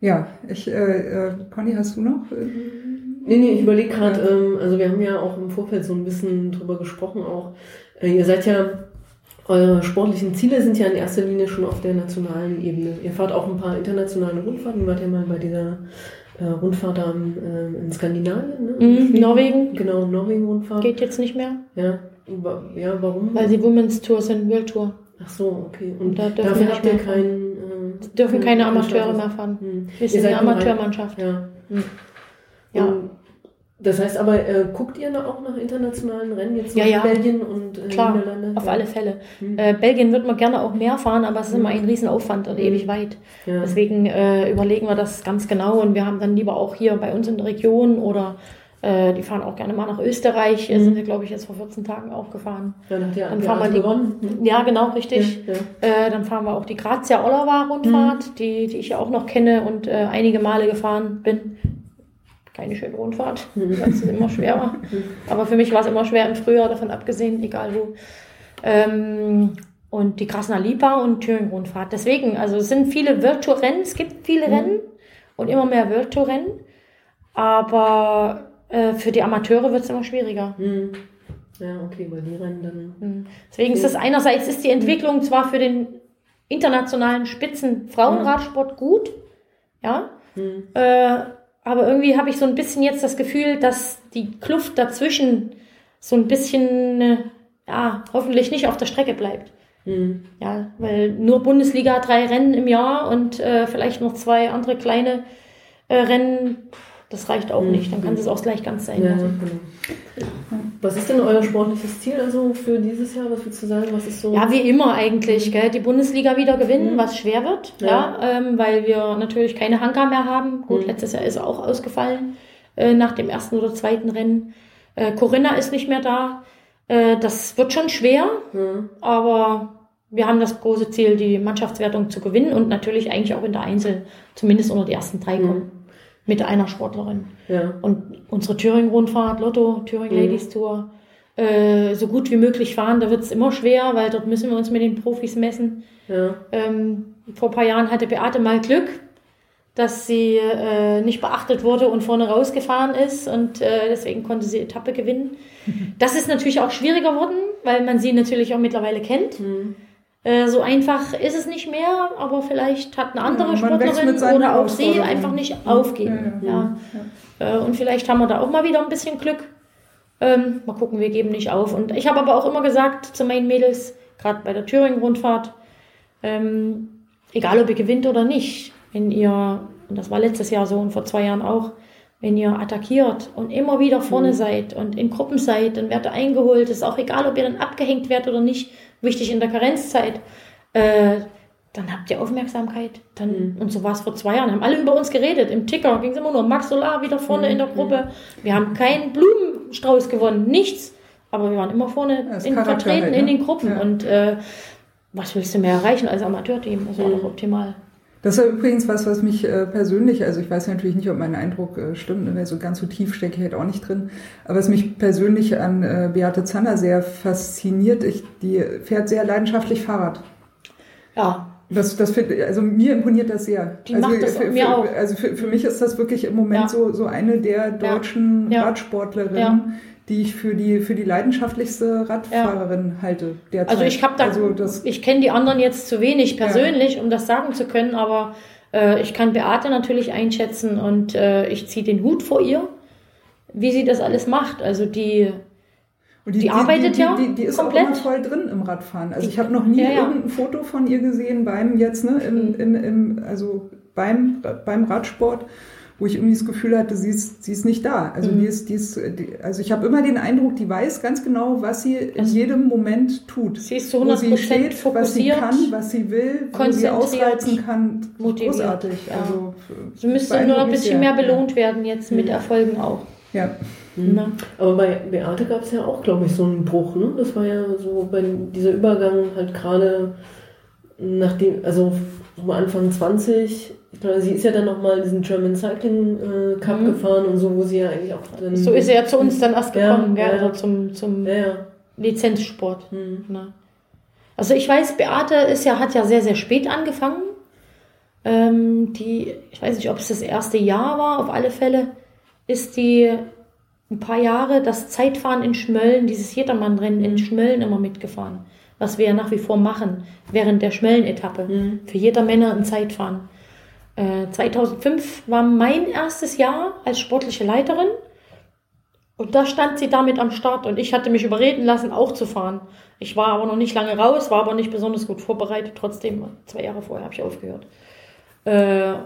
Ja, ich, äh, äh, Conny, hast du noch? Nee, nee, ich überlege gerade, ähm, also wir haben ja auch im Vorfeld so ein bisschen drüber gesprochen auch. Äh, ihr seid ja, eure sportlichen Ziele sind ja in erster Linie schon auf der nationalen Ebene. Ihr fahrt auch ein paar internationale Rundfahrten. Ihr wart ja mal bei dieser äh, Rundfahrt am, äh, in Skandinavien, ne? Mhm. Norwegen. Genau, Norwegen-Rundfahrt. Geht jetzt nicht mehr, Ja. Ja, warum? weil sie Women's Tour sind, World Tour. Ach so, okay. Und Und da dürfen dafür habt ihr keinen äh, dürfen keine Amateure mehr fahren. Hm. Wir sind eine Amateurmannschaft. Ja. Hm. Ja. Und das heißt aber, äh, guckt ihr auch nach internationalen Rennen jetzt Ja, nach ja. Belgien und äh, Klar, Niederlande? auf ja. alle Fälle. Hm. Äh, Belgien wird man gerne auch mehr fahren, aber es ist immer ein Riesenaufwand und Hm. ewig weit. Ja. Deswegen äh, überlegen wir das ganz genau und wir haben dann lieber auch hier bei uns in der Region oder äh, die fahren auch gerne mal nach Österreich. Mhm. Sind wir, glaube ich, jetzt vor 14 Tagen auch gefahren. Ja, dann Dann fahren wir die- gewonnen. Hm. Ja, genau, richtig. Ja, ja. Äh, dann fahren wir auch die Grazia Ollawa Rundfahrt, Mhm. die, die ich ja auch noch kenne und äh, einige Male gefahren bin. Keine schöne Rundfahrt, Mhm. weil es immer schwer war. Aber für mich war es immer schwer im Frühjahr, davon abgesehen, egal wo. Ähm, und die Krasna Lipa und Thüringen Rundfahrt. Deswegen, also es sind viele World Tour Rennen, es gibt viele Rennen und immer mehr World Tour Rennen. Aber äh, für die Amateure wird es immer schwieriger. Ja, okay, weil die Rennen dann. Mhm. Deswegen ist es einerseits ist die Entwicklung zwar für den internationalen Spitzen Frauenradsport gut, ja, Hm. äh, aber irgendwie habe ich so ein bisschen jetzt das Gefühl, dass die Kluft dazwischen so ein bisschen, äh, ja, hoffentlich nicht auf der Strecke bleibt. Hm. Ja, weil nur Bundesliga drei Rennen im Jahr und äh, vielleicht noch zwei andere kleine äh, Rennen, das reicht auch nicht. Dann kann es auch gleich ganz sein Ja, genau. Was ist denn euer sportliches Ziel also für dieses Jahr? Was würdest du sagen? Was ist so? Ja, wie immer eigentlich, gell? die Bundesliga wieder gewinnen, was schwer wird, ja, Ja. ähm, weil wir natürlich keine Hanka mehr haben. Gut, Mhm. letztes Jahr ist er auch ausgefallen äh, nach dem ersten oder zweiten Rennen. Äh, Corinna ist nicht mehr da. Äh, das wird schon schwer, Hm. aber wir haben das große Ziel, die Mannschaftswertung zu gewinnen und natürlich eigentlich auch in der Einzel zumindest unter die ersten drei Mhm. kommen. Mit einer Sportlerin. Ja. Und unsere Thüringen-Rundfahrt, Lotto, Thüringen Mhm. Ladies Tour, äh, so gut wie möglich fahren. Da wird es immer schwer, weil dort müssen wir uns mit den Profis messen. Ja. Ähm, vor ein paar Jahren hatte Beate mal Glück, dass sie äh, nicht beachtet wurde und vorne rausgefahren ist und äh, deswegen konnte sie Etappe gewinnen. *laughs* Das ist natürlich auch schwieriger geworden, weil man sie natürlich auch mittlerweile kennt. Hm. Äh, so einfach ist es nicht mehr, aber vielleicht hat eine andere Ja, wächst Sportlerin oder auch sie einfach nicht aufgeben. Ja, Ja, Äh, und vielleicht haben wir da auch mal wieder ein bisschen Glück. Ähm, mal gucken, wir geben nicht auf. Und ich habe aber auch immer gesagt zu meinen Mädels, gerade bei der Thüringen-Rundfahrt, ähm, egal ob ihr gewinnt oder nicht, wenn ihr, und das war letztes Jahr so und vor zwei Jahren auch, wenn ihr attackiert und immer wieder vorne seid und in Gruppen seid, dann werdet ihr eingeholt. ist auch egal, ob ihr dann abgehängt werdet oder nicht. Wichtig in der Karenzzeit. Äh, dann habt ihr Aufmerksamkeit. Dann, Und so war es vor zwei Jahren. Haben alle über uns geredet. Im Ticker ging es immer nur Max Solar wieder vorne in der Gruppe. Wir haben keinen Blumenstrauß gewonnen, nichts. Aber wir waren immer vorne Ja, in, vertreten halt, in ne? den Gruppen. Ja. Und äh, was willst du mehr erreichen als Amateurteam? Das war doch optimal. Das ist ja übrigens was, was mich äh, persönlich, also ich weiß natürlich nicht, ob mein Eindruck äh, stimmt, ne, weil so ganz so tief stecke ich halt auch nicht drin, aber was mich persönlich an äh, Beate Zander sehr fasziniert, ich, die fährt sehr leidenschaftlich Fahrrad. Ja, Das, das find, also mir imponiert das sehr. Die also macht das für, mir für, auch. Also für, für mich ist das wirklich im Moment Ja. so, so eine der deutschen Ja. Radsportlerinnen, Ja. Die ich für die, für die leidenschaftlichste Radfahrerin halte. Derzeit. Also ich habe da, Also das, ich kenne die anderen jetzt zu wenig persönlich, um das sagen zu können, aber äh, ich kann Beate natürlich einschätzen und äh, ich ziehe den Hut vor ihr, wie sie das alles macht. Also die, und die arbeitet die, ja die, die ist komplett. auch immer voll drin im Radfahren. Also Die- ich habe noch nie Ja, ja. irgendein Foto von ihr gesehen beim jetzt, ne, im, Mhm. in, im, also beim, beim Radsport, wo ich irgendwie das Gefühl hatte, sie ist, sie ist nicht da. Also Mhm. die ist, die ist, die, also ich habe immer den Eindruck, die weiß ganz genau, was sie in Das- jedem Moment tut. sie ist zu wo sie 100% steht, was sie fokussiert. kann, was sie will, wo sie ausreizen kann. motiviert, Großartig. ja. Also, Sie müsste nur ein bisschen sehr. mehr belohnt werden jetzt mit Erfolgen auch. Ja. Ne? Aber bei Beate gab es ja auch, glaube ich, so einen Bruch. Ne? Das war ja so bei dieser Übergang halt gerade nachdem, also so Anfang 20. Ich glaube, sie ist ja dann nochmal diesen German Cycling äh, Cup Mhm. gefahren und so, wo sie ja eigentlich auch dann. So ist er ja zu uns dann erst Ja, gekommen, gell? ja. Also zum, zum Ja, ja. Lizenzsport. Hm. Ne? Also ich weiß, Beate ist ja, hat ja sehr, sehr spät angefangen. Ähm, die, ich weiß nicht, ob es das erste Jahr war, auf alle Fälle ist die ein paar Jahre das Zeitfahren in Schmölln, dieses Jedermann-Rennen in Schmölln immer mitgefahren. Was wir ja nach wie vor machen, während der Schmölln-Etappe. Mhm. Für jeder Männer ein Zeitfahren. Äh, 2005 war mein erstes Jahr als sportliche Leiterin. Und da stand sie damit am Start und ich hatte mich überreden lassen, auch zu fahren. Ich war aber noch nicht lange raus, war aber nicht besonders gut vorbereitet. Trotzdem, zwei Jahre vorher habe ich aufgehört. Äh,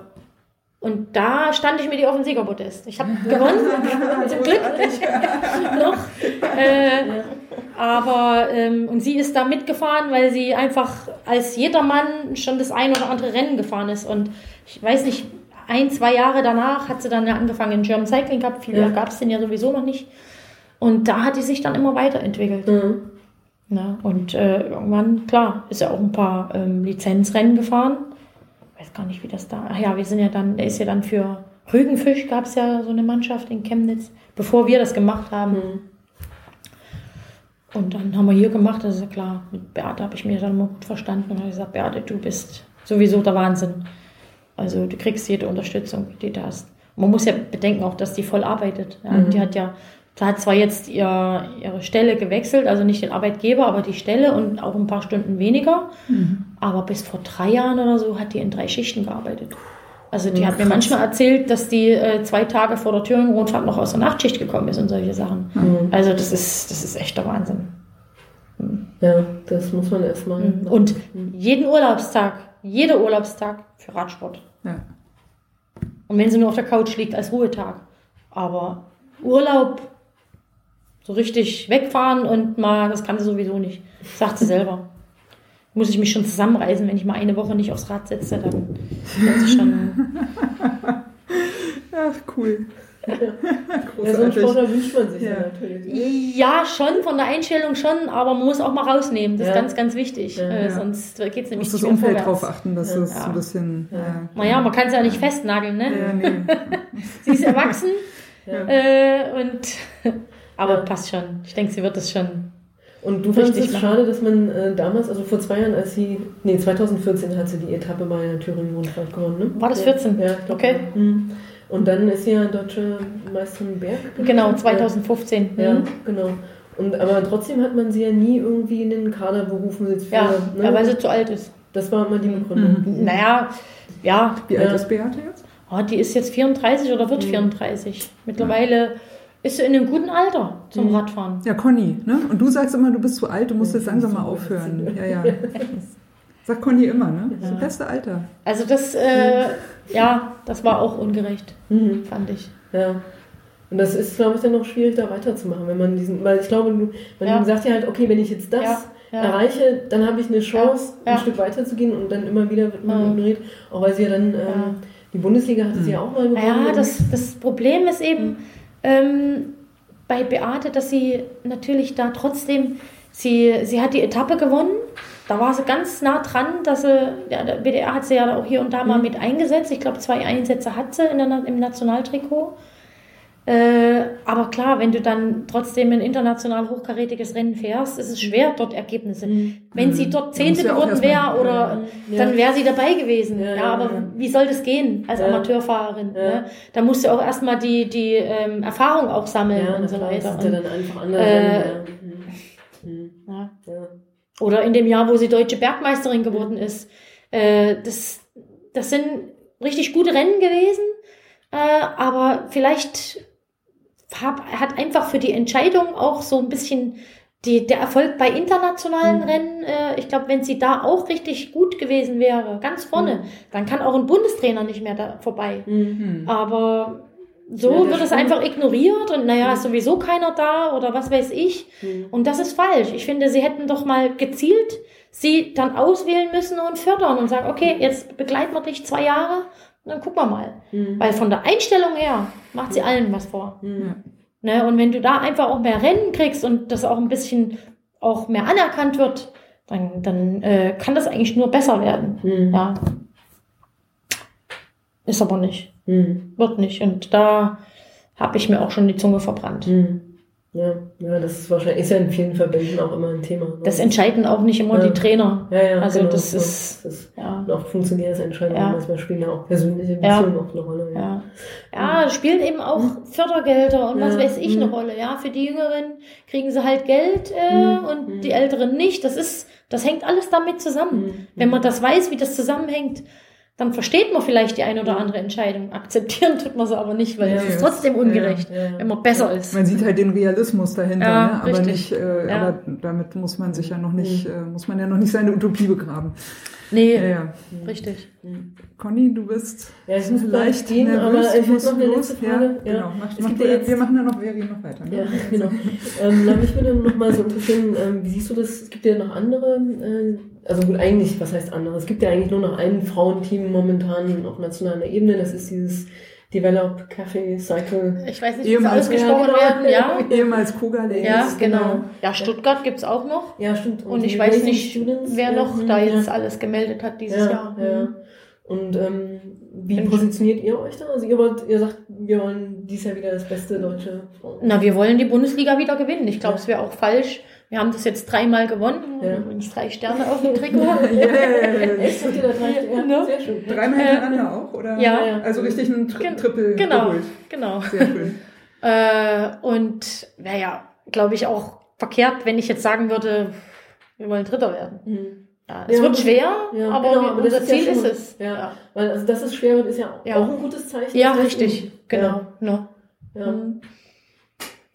und da stand ich mit ihr auf dem Siegerpodest. Ich habe gewonnen, *laughs* *laughs* zum Glück *laughs* noch. Äh, aber ähm, und sie ist da mitgefahren, weil sie einfach als jedermann schon das ein oder andere Rennen gefahren ist. Und ich weiß nicht, ein, zwei Jahre danach hat sie dann angefangen in German Cycling Cup. Viel Ja. gab es den ja sowieso noch nicht. Und da hat die sich dann immer weiterentwickelt. Mhm. Ne? Und äh, irgendwann, klar, ist er auch ein paar ähm, Lizenzrennen gefahren. Weiß gar nicht, wie das da. Ach ja, wir sind ja dann, der ist ja dann für Rügenfisch gab es ja so eine Mannschaft in Chemnitz, bevor wir das gemacht haben. Mhm. Und dann haben wir hier gemacht, das ist ja klar. Mit Beate habe ich mir dann mal gut verstanden und habe gesagt, Beate, du bist sowieso der Wahnsinn. Also du kriegst jede Unterstützung, die du hast. Man muss ja bedenken auch, dass die voll arbeitet. Ja, Mhm. Die hat ja, da hat zwar jetzt ihr, ihre Stelle gewechselt, also nicht den Arbeitgeber, aber die Stelle und auch ein paar Stunden weniger. Aber bis vor drei Jahren oder so hat die in drei Schichten gearbeitet. Also die hat mir manchmal erzählt, dass die äh, zwei Tage vor der Thüringen-Rundfahrt noch aus der Nachtschicht gekommen ist und solche Sachen. Mhm. Also das ist, das ist echt der Wahnsinn. Ja, das muss man erstmal. Und jeden Urlaubstag, jeder Urlaubstag für Radsport. Ja. Und wenn sie nur auf der Couch liegt als Ruhetag. Aber Urlaub, so richtig wegfahren und mal, das kann sie sowieso nicht. Sagt sie selber. Muss ich mich schon zusammenreißen, wenn ich mal eine Woche nicht aufs Rad setze, dann wird es schon. *laughs* Ach, cool. Ja, so einen. Sportler wünscht man sich ja, Ja. natürlich. Ja, schon, von der Einstellung schon, aber man muss auch mal rausnehmen. Das ist Ja. ganz, ganz wichtig. Ja. Äh, Ja. sonst geht es Du nämlich musst das nicht mehr Umfeld vorwärts. drauf achten, dass Ja. es Ja. ein bisschen. Ja. Ja. Naja, man kann es ja nicht festnageln, ne? Ja, nee. *laughs* Sie ist erwachsen. Ja. Äh, und *laughs* aber Ja. passt schon. Ich denke, sie wird es schon. Und du fandest es machen. schade, dass man äh, damals, also vor zwei Jahren, als sie, nee, 2014 hat sie die Etappe bei der Thüringen-Rundfahrt gewonnen, ne? War das Ja. 14? Ja, glaub, Okay. ja. Mhm. Und dann ist sie ja deutsche Meisterin Berg. Genau, 2015. Ja, Mhm. genau. Und, aber trotzdem hat man sie ja nie irgendwie in den Kader berufen. Jetzt für, Ja, ne? ja, weil sie zu alt ist. das war immer die Begründung. Naja, ja, Wie Ja. alt ist Beate jetzt? oh, die ist jetzt 34 oder wird 34. Mittlerweile ist sie in einem guten Alter zum Mhm. Radfahren. Ja, Conny, ne? Und du sagst immer, du bist zu alt, du musst Ja, jetzt langsam mal aufhören. Ja, ja. Sagt Conny immer, ne? Das ist das beste Alter. Also das, äh, ja, das war auch ungerecht, Mhm. fand ich. Ja. Und das ist, glaube ich, dann noch schwierig, da weiterzumachen, wenn man diesen, weil ich glaube, du- man Ja. sagt ja halt, okay, wenn ich jetzt das Ja, ja. erreiche, dann habe ich eine Chance, Ja, ein. Stück weiterzugehen und dann immer wieder wird man Mhm. ignoriert. Auch weil sie ja dann, ähm, die Bundesliga hatte sie ja auch mal gewonnen. Ja, das, das Problem ist eben ähm, bei Beate, dass sie natürlich da trotzdem, sie, sie hat die Etappe gewonnen. Da war sie ganz nah dran, dass sie, ja, der BDR hat sie ja auch hier und da mal Mhm. mit eingesetzt. Ich glaube, zwei Einsätze hat sie in der, im Nationaltrikot. Äh, aber klar, wenn du dann trotzdem ein international hochkarätiges Rennen fährst, ist es schwer, dort Ergebnisse. Mhm. Wenn sie dort Da Zehnte geworden wäre oder Ja. dann wäre sie dabei gewesen. Ja, Ja, ja, aber ja. wie soll das gehen als Ja. Amateurfahrerin? Ja. Ne? Da musst du auch erstmal die, die ähm, Erfahrung auch sammeln ja, und so weiter. Und, dann einfach andere äh. Mhm. ja. Ja. Oder in dem Jahr, wo sie deutsche Bergmeisterin geworden ist. Äh, das, das sind richtig gute Rennen gewesen, äh, aber vielleicht hab, hat einfach für die Entscheidung auch so ein bisschen die, der Erfolg bei internationalen Mhm. Rennen, äh, ich glaube, wenn sie da auch richtig gut gewesen wäre, ganz vorne, Mhm. dann kann auch ein Bundestrainer nicht mehr da vorbei. Mhm. Aber so Ja, wird es einfach ignoriert und naja, ist sowieso keiner da oder was weiß ich. Mhm. Und das ist falsch. Ich finde, sie hätten doch mal gezielt sie dann auswählen müssen und fördern und sagen, okay, jetzt begleiten wir dich zwei Jahre und dann gucken wir mal. Mhm. Weil von der Einstellung her macht sie allen was vor. Mhm. Ne? Und wenn du da einfach auch mehr Rennen kriegst und das auch ein bisschen auch mehr anerkannt wird, dann, dann äh, kann das eigentlich nur besser werden. Mhm. Ja. Ist aber nicht. Mhm. Wird nicht. Und da habe ich mir auch schon die Zunge verbrannt. Mhm. Ja, ja, das ist wahrscheinlich, ist ja in vielen Verbänden auch immer ein Thema. ne? Das entscheiden auch nicht immer Ja. die Trainer. ja, ja, also genau, das ist- das ist Ja. auch Funktionärsentscheidungen, Ja. manchmal spielen ja auch persönliche Ja. Beziehungen auch eine Rolle. Ja, ja es spielt eben auch Fördergelder und was Ja. weiß ich eine Mhm. Rolle. Ja, für die Jüngeren kriegen sie halt Geld äh, Mhm. und Mhm. die Älteren nicht. Das ist, das hängt alles damit zusammen. Mhm. Wenn man das weiß, wie das zusammenhängt, dann versteht man vielleicht die eine oder andere Entscheidung. *laughs* Akzeptieren tut man sie aber nicht, weil Ja, es ist trotzdem ungerecht, Ja, ja. wenn man besser ist. Man sieht halt den Realismus dahinter, ne? aber richtig. nicht, äh, aber damit muss man sich ja noch nicht, äh, muss man ja noch nicht seine Utopie begraben. Nee, Ja, ja. richtig. Conny, du bist Ja, ich muss leicht gleich gehen, aber nervös, ich du muss noch eine los. letzte Frage. Ja, genau. Mach, mach, jetzt- wir machen dann noch, Veri noch weiter. Ne? Ja, genau. ähm, mich würde noch mal so interessieren, ähm, wie siehst du das? Es gibt ja noch andere, äh, also gut, eigentlich, was heißt andere? Es gibt ja eigentlich nur noch ein Frauenteam momentan auf nationaler Ebene, das ist dieses Develop Café Cycle. Ich weiß nicht, wie es Ehemals- ausgesprochen Ja, werden, ja. Ehemals Ladies. Ja, genau. genau. Ja, Stuttgart gibt's auch noch. Ja, stimmt. Und ich die weiß nicht, Students, wer ja, noch da ja. jetzt alles gemeldet hat dieses ja, Jahr. Ja. Mhm. Und ähm, wie ich- positioniert ihr euch da? Also ihr wollt, ihr sagt, wir wollen dieses Jahr wieder das beste deutsche Frauen. Na, wir wollen die Bundesliga wieder gewinnen. Ich glaube, Ja. es wäre auch falsch. Wir haben das jetzt dreimal gewonnen. Ja. Übrigens drei Sterne auf dem Trikot. *laughs* Yeah. Echt? Habt ihr da drei? Ja, Ne? sehr schön. Dreimal hintereinander auch, oder? Ja. Ja. Also richtig ein Tri Gen- Triple Genau, geholt. genau. Sehr schön. *laughs* Äh, und wäre ja, glaube ich, auch verkehrt, wenn ich jetzt sagen würde, wir wollen Dritter werden. Mhm. Ja, es Ja, wird das- schwer, ja, aber genau, aber das unser ist ja Ziel schon- ist es. ja. Weil also das ist schwer wird, ist ja, Ja. auch ein gutes Zeichen. ja Das richtig, genau. Ne? Ja, ja. Mhm.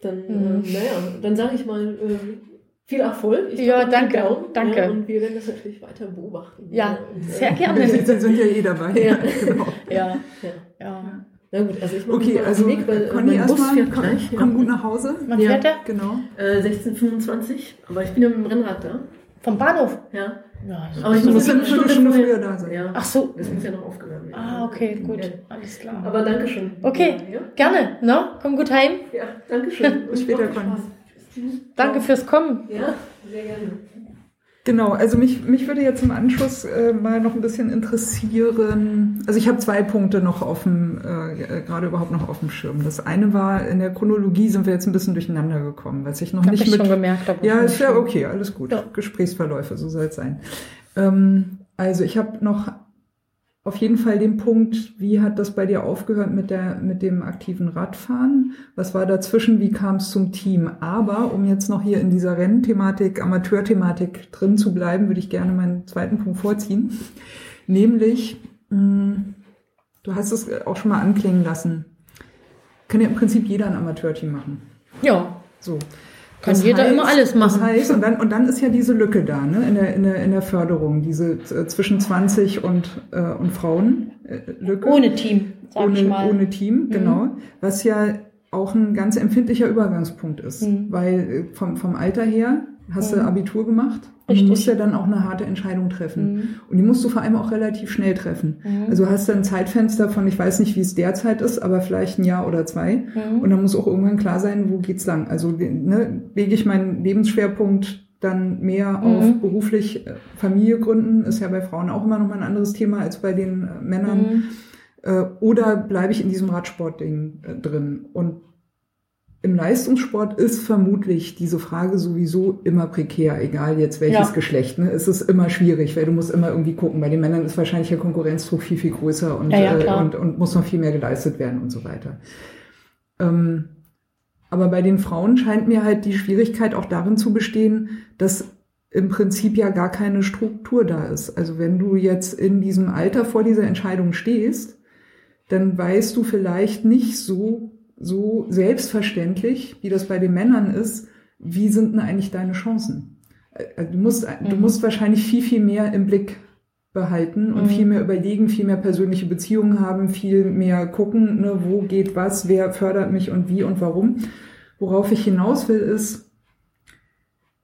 Dann, Mhm. äh, naja, dann sage ich mal äh, viel Erfolg. Ich Ja, danke, Daumen, danke. Ja, und wir werden das natürlich weiter beobachten. Ja, und, äh, sehr Sie gerne. *laughs* sind ja eh dabei. *laughs* Ja. genau. Ja, Ja. ja. Na gut, also ich mache Okay, mal also den Weg, weil äh, Conny mein Bus erstmal, fährt komm, gleich. komm gut nach Hause. Man Ja. fährt ja Genau. Äh, 1625, aber ich bin ja mit dem Rennrad da. vom Bahnhof. Ja. Ja, Aber ich muss ja eine eine Stunde Stunde früher da sein. Ja. Ach so. Das muss ja noch aufgeladen werden. Ah, okay, gut. Ja. Alles klar. Aber danke schön. Okay. Ja, Gerne, ne? Komm gut heim. ja danke schön. *laughs* Bis später, Und Conny. Danke fürs Kommen. Ja, sehr gerne. Genau, also mich, mich würde jetzt im Anschluss äh, mal noch ein bisschen interessieren. Also ich habe zwei Punkte noch auf dem, äh, gerade überhaupt noch auf dem Schirm. Das eine war, in der Chronologie sind wir jetzt ein bisschen durcheinander gekommen, was ich noch Hab nicht ich mit. schon gemerkt. aber Ja, ist ja okay, alles gut. Ja. Gesprächsverläufe, so soll es sein. Ähm, also ich habe noch auf jeden Fall den Punkt, wie hat das bei dir aufgehört mit, der, mit dem aktiven Radfahren? Was war dazwischen? Wie kam es zum Team? Aber um jetzt noch hier in dieser Rennthematik, Amateurthematik drin zu bleiben, würde ich gerne meinen zweiten Punkt vorziehen. Nämlich, mh, du hast es auch schon mal anklingen lassen, kann ja im Prinzip jeder ein Amateurteam machen. Ja, So. Kann jeder immer alles machen. Das heißt, und dann, und dann ist ja diese Lücke da, ne, in der, in der, in der Förderung, diese äh, zwischen 20 und, äh, und Frauen äh, Lücke. ohne Team, sag ohne, ich mal. ohne Team, genau. Was ja auch ein ganz empfindlicher Übergangspunkt ist. Mhm. Weil äh, vom, vom Alter her hast du Mhm. Abitur gemacht Richtig. du musst ja dann auch eine harte Entscheidung treffen. Mhm. Und die musst du vor allem auch relativ schnell treffen. Mhm. Also hast du ein Zeitfenster von, ich weiß nicht, wie es derzeit ist, aber vielleicht ein Jahr oder zwei. Mhm. Und dann muss auch irgendwann klar sein, wo geht's lang. Also ne, lege ich meinen Lebensschwerpunkt dann mehr Mhm. auf beruflich äh, Familie gründen, ist ja bei Frauen auch immer noch mal ein anderes Thema als bei den äh, Männern. Mhm. Äh, oder bleibe ich in diesem Radsportding drin? Und im Leistungssport ist vermutlich diese Frage sowieso immer prekär, egal jetzt welches Ja. Geschlecht. Ne? Es ist immer schwierig, weil du musst immer irgendwie gucken. Bei den Männern ist wahrscheinlich der Konkurrenzdruck viel, viel größer und, Ja, ja, äh, und, und muss noch viel mehr geleistet werden und so weiter. Ähm, aber bei den Frauen scheint mir halt die Schwierigkeit auch darin zu bestehen, dass im Prinzip ja gar keine Struktur da ist. Also wenn du jetzt in diesem Alter vor dieser Entscheidung stehst, dann weißt du vielleicht nicht so, so selbstverständlich, wie das bei den Männern ist, wie sind denn eigentlich deine Chancen? Äh, Du musst, du Mhm. musst wahrscheinlich viel, viel mehr im Blick behalten und Mhm. viel mehr überlegen, viel mehr persönliche Beziehungen haben, viel mehr gucken, ne, wo geht was, wer fördert mich und wie und warum. Worauf ich hinaus will, ist,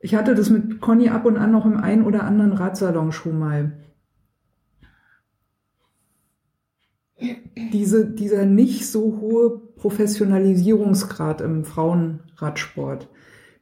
ich hatte das mit Conny ab und an noch im einen oder anderen Radsalon schon mal. Diese, dieser nicht so hohe Professionalisierungsgrad im Frauenradsport,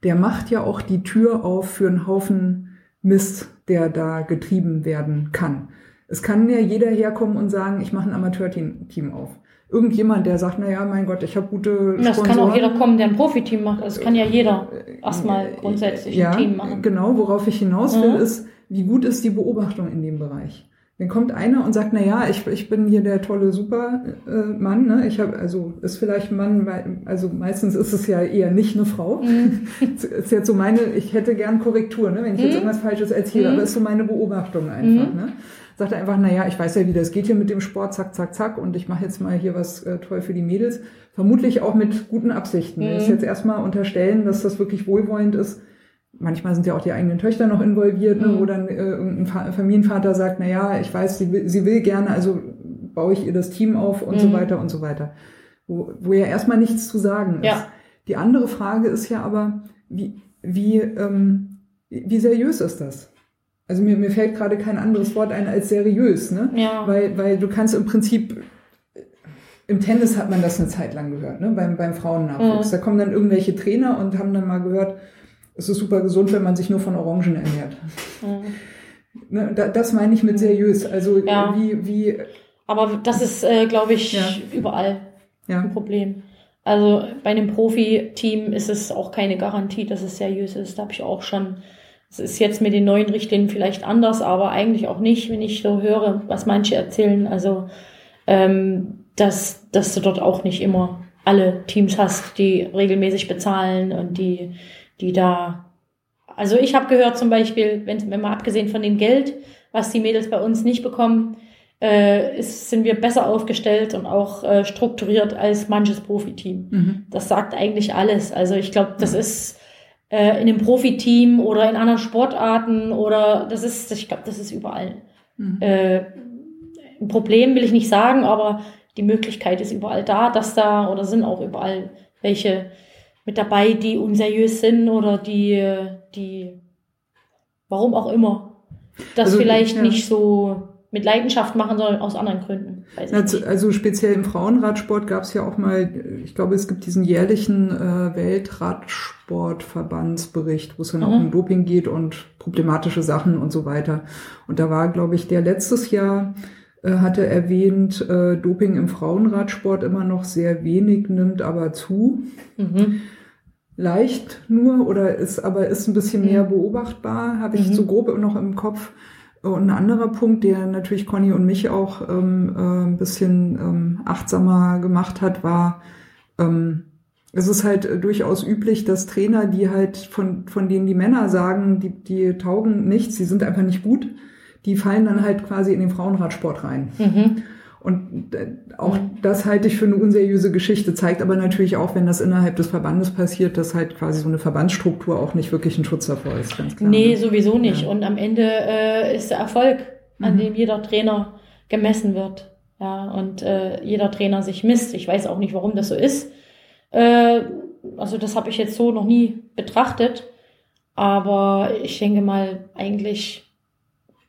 der macht ja auch die Tür auf für einen Haufen Mist, der da getrieben werden kann. Es kann ja jeder herkommen und sagen, ich mache ein Amateurteam Team auf. Irgendjemand, der sagt, na ja, mein Gott, ich habe gute Das kann Sponsoren. auch jeder kommen, der ein Profiteam macht. Das kann ja jeder erstmal grundsätzlich ja, ein Team machen. Genau, worauf ich hinaus will, Mhm. ist, wie gut ist die Beobachtung in dem Bereich? Dann kommt einer und sagt, na ja, ich, ich bin hier der tolle Supermann, Mann, ne? Ich habe also ist vielleicht ein Mann, also meistens ist es ja eher nicht eine Frau. Mhm. *laughs* ist jetzt so meine, ich hätte gern Korrektur, ne, wenn ich jetzt Mhm. irgendwas Falsches erzähle, Mhm. aber ist so meine Beobachtung einfach, Mhm. ne? Sagt er einfach, na ja, ich weiß ja, wie das geht hier mit dem Sport, zack, zack, zack, und ich mache jetzt mal hier was äh, toll für die Mädels. Vermutlich auch mit guten Absichten. Mhm. Ich jetzt erstmal unterstellen, dass das wirklich wohlwollend ist, manchmal sind ja auch die eigenen Töchter noch involviert, ne, Mhm. wo dann äh, irgendein Fa- Familienvater sagt, na ja, ich weiß, sie will, sie will gerne, also baue ich ihr das Team auf und so Mhm. weiter und so weiter. Wo, wo ja erstmal nichts zu sagen ist. Ja. Die andere Frage ist ja aber, wie, wie, ähm, wie seriös ist das? Also mir, mir fällt gerade kein anderes Wort ein als seriös, ne? Ja. Weil, weil du kannst im Prinzip, im Tennis hat man das eine Zeit lang gehört, ne? beim, beim Frauennachwuchs. Mhm. Da kommen dann irgendwelche Trainer und haben dann mal gehört, es ist super gesund, wenn man sich nur von Orangen ernährt. Mhm. Ne? Da, das meine ich mit seriös. Also Ja. wie, wie, Aber das ist, äh, glaube ich, Ja. überall ja. ein Problem. Also bei einem Profi-Team ist es auch keine Garantie, dass es seriös ist. Da habe ich auch schon, es ist jetzt mit den neuen Richtlinien vielleicht anders, aber eigentlich auch nicht, wenn ich so höre, was manche erzählen. Also, ähm, dass, dass du dort auch nicht immer alle Teams hast, die regelmäßig bezahlen und die, die da. Also ich habe gehört zum Beispiel, wenn, wenn mal abgesehen von dem Geld, was die Mädels bei uns nicht bekommen, äh, ist, sind wir besser aufgestellt und auch äh, strukturiert als manches Profiteam. Mhm. Das sagt eigentlich alles. Also ich glaube, das ist äh, in einem Profiteam oder in anderen Sportarten oder das ist, ich glaube, das ist überall. Mhm. Äh, ein Problem will ich nicht sagen, aber die Möglichkeit ist überall da, dass da oder sind auch überall welche mit dabei, die unseriös sind oder die, die, warum auch immer, das Also, vielleicht ja. nicht so mit Leidenschaft machen, sondern aus anderen Gründen. Also, also speziell im Frauenradsport gab es ja auch mal, ich glaube, es gibt diesen jährlichen äh, Weltradsportverbandsbericht, wo es dann auch Mhm. um Doping geht und problematische Sachen und so weiter. Und da war, glaube ich, der letztes Jahr äh, hatte erwähnt, äh, Doping im Frauenradsport immer noch sehr wenig nimmt, aber zu. Mhm. Leicht nur oder ist aber ist ein bisschen mehr Mhm. beobachtbar, habe ich Mhm. so grob noch im Kopf. Und ein anderer Punkt, der natürlich Conny und mich auch ähm, äh, ein bisschen ähm, achtsamer gemacht hat, war, ähm, es ist halt äh, durchaus üblich, dass Trainer, die halt von, von denen die Männer sagen, die, die taugen nichts, die sind einfach nicht gut, die fallen dann halt quasi in den Frauenradsport rein. Mhm. Und äh, auch das halte ich für eine unseriöse Geschichte, zeigt aber natürlich auch, wenn das innerhalb des Verbandes passiert, dass halt quasi so eine Verbandsstruktur auch nicht wirklich ein Schutz davor ist, ganz klar. Nee, ne? sowieso nicht. Ja. Und am Ende äh, ist der Erfolg, an Mhm. dem jeder Trainer gemessen wird. Ja, und äh, jeder Trainer sich misst. Ich weiß auch nicht, warum das so ist. Äh, also das habe ich jetzt so noch nie betrachtet. Aber ich denke mal, eigentlich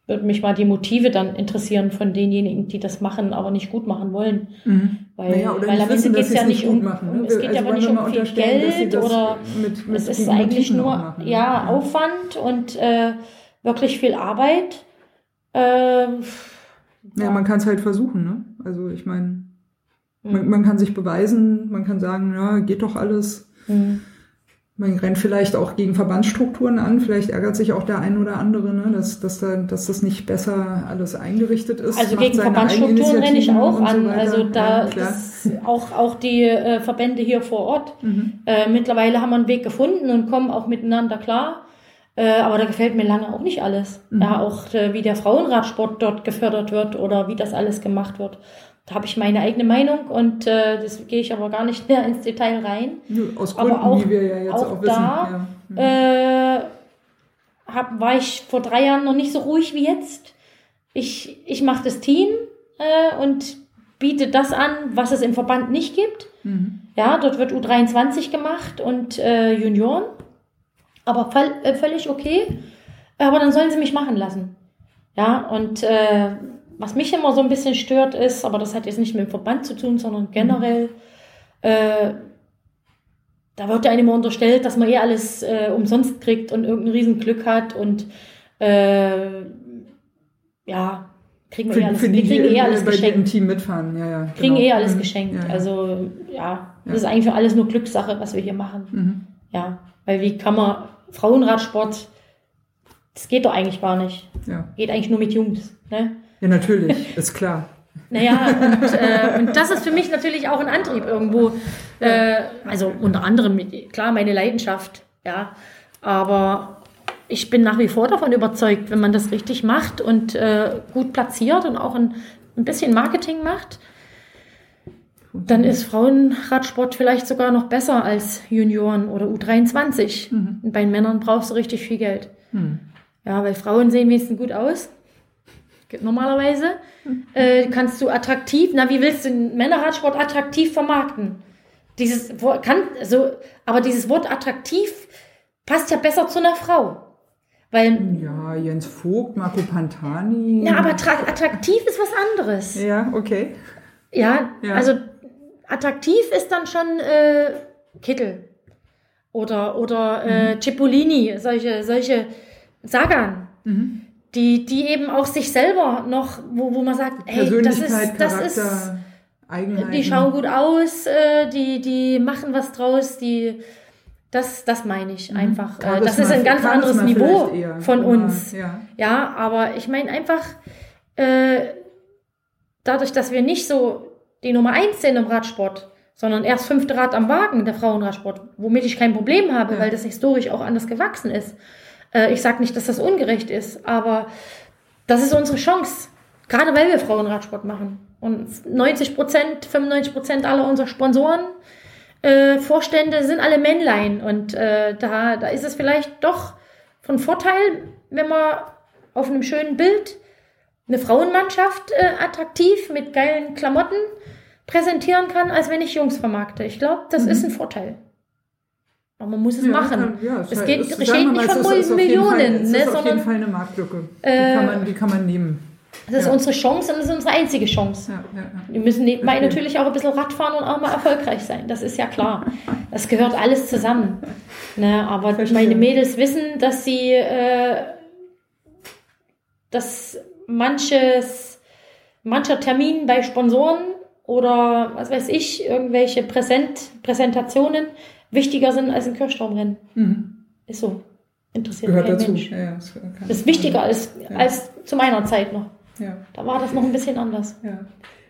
würde mich mal die Motive dann interessieren von denjenigen, die das machen, aber nicht gut machen wollen. Mhm. Weil, Naja, weil am wissen, Ende geht es ja nicht um, machen, ne? es geht Also ja aber nicht um viel Geld oder mit, mit es ist eigentlich Motiven nur machen, ne? ja, Aufwand und äh, wirklich viel Arbeit. Ähm, Ja, man kann es halt versuchen, ne? Also ich meine, man, Mhm. man kann sich beweisen, man kann sagen, ja, geht doch alles. Mhm. Man rennt vielleicht auch gegen Verbandsstrukturen an, vielleicht ärgert sich auch der ein oder andere, ne, dass, dass, da, dass das nicht besser alles eingerichtet ist. Also gegen Verbandsstrukturen renne ich auch so an. weiter. also da ja, auch, auch die äh, Verbände hier vor Ort. Mhm. Äh, mittlerweile haben wir einen Weg gefunden und kommen auch miteinander klar. Äh, aber da gefällt mir lange auch nicht alles. Mhm. Ja, auch äh, wie der Frauenradsport dort gefördert wird oder wie das alles gemacht wird. Habe ich meine eigene Meinung und äh, das gehe ich aber gar nicht *laughs* mehr ins Detail rein. Aus aber Gründen, auch- wie wir ja jetzt auch, auch wissen. da, ja. Mhm. Äh, hab, war ich vor drei Jahren noch nicht so ruhig wie jetzt. Ich, ich mache das Team äh, und biete das an, was es im Verband nicht gibt. Mhm. Ja, dort wird U23 gemacht und äh, Junioren. Aber äh, völlig okay. Aber dann sollen sie mich machen lassen. Ja, und äh, was mich immer so ein bisschen stört ist, aber das hat jetzt nicht mit dem Verband zu tun, sondern generell, äh, da wird ja einem immer unterstellt, dass man eh alles äh, umsonst kriegt und irgendein Riesenglück hat und äh, ja, kriegen wir eh alles, die, wir kriegen eh alles dir im geschenkt Team mitfahren, ja, ja. kriegen genau. eh alles Mhm. geschenkt. Ja. Also ja, das ist eigentlich für alles nur Glückssache, was wir hier machen. Mhm. Ja, weil wie kann man Frauenradsport, das geht doch eigentlich gar nicht. Ja. Geht eigentlich nur mit Jungs. Ne? Ja, natürlich, *laughs* ist klar. Naja, und, äh, und das ist für mich natürlich auch ein Antrieb irgendwo. Äh, also unter anderem, klar, meine Leidenschaft, ja. Aber ich bin nach wie vor davon überzeugt, wenn man das richtig macht und äh, gut platziert und auch ein, ein bisschen Marketing macht, Dann ist Frauenradsport vielleicht sogar noch besser als Junioren oder U23. Mhm. Und bei Männern brauchst du richtig viel Geld. Hm. Ja, weil Frauen sehen wenigstens gut aus. Normalerweise. Äh, kannst du attraktiv, na, wie willst du den Männerradsport attraktiv vermarkten? Dieses Wort kann, also, aber dieses Wort attraktiv passt ja besser zu einer Frau. Weil, Ja, Jens Vogt, Marco Pantani. ja, aber attra- attraktiv ist was anderes. Ja, okay. Ja, Ja. also attraktiv ist dann schon äh, Kittel oder oder äh, Mhm. Cipollini, solche solche Sagan, Mhm. Die die eben auch sich selber noch, wo, wo man sagt, ey, das ist das ist, Eigenheiten. die schauen gut aus, äh, die die machen was draus, die das das meine ich einfach. Äh, das Mhm. Charisma- ist ein ganz Charisma anderes Niveau von Ja, uns. Ja. Ja, aber ich meine einfach, äh, dadurch, dass wir nicht so die Nummer eins sind im Radsport, sondern erst fünfte Rad am Wagen, der Frauenradsport, womit ich kein Problem habe, Ja. weil das historisch auch anders gewachsen ist. Äh, ich sage nicht, dass das ungerecht ist, aber das ist unsere Chance, gerade weil wir Frauenradsport machen. Und 90 Prozent, 95 Prozent aller unserer Sponsoren, äh, Vorstände sind alle Männlein. Und äh, da, da ist es vielleicht doch von Vorteil, wenn man auf einem schönen Bild eine Frauenmannschaft äh, attraktiv mit geilen Klamotten präsentieren kann, als wenn ich Jungs vermarkte. Ich glaube, das ist ein Vorteil. Aber man muss es. Ja, machen. kann- ja, es geht, ist- steht nicht mal, von es ist auf jeden Millionen, Fall, es ne, ist auf jeden sondern Fall eine Marktlücke. Die, Äh, kann man, die kann man nehmen. das ist ja. unsere Chance und das ist unsere einzige Chance. Ja, ja. Wir müssen nebenbei Okay. natürlich auch ein bisschen Radfahren und auch mal erfolgreich sein. Das ist ja klar. Das gehört alles zusammen. Ne, aber Verstehe. meine Mädels wissen, dass sie, äh, dass manches, mancher Termin bei Sponsoren oder was weiß ich, irgendwelche Präsent, Präsentationen wichtiger sind als ein Kirchturmrennen. Mhm. Ist so. Interessiert Gehört kein dazu. Mensch. Ja, das ist wichtiger als, Ja. als zu meiner Zeit noch. Ja. Da war das noch ein bisschen anders. Ja.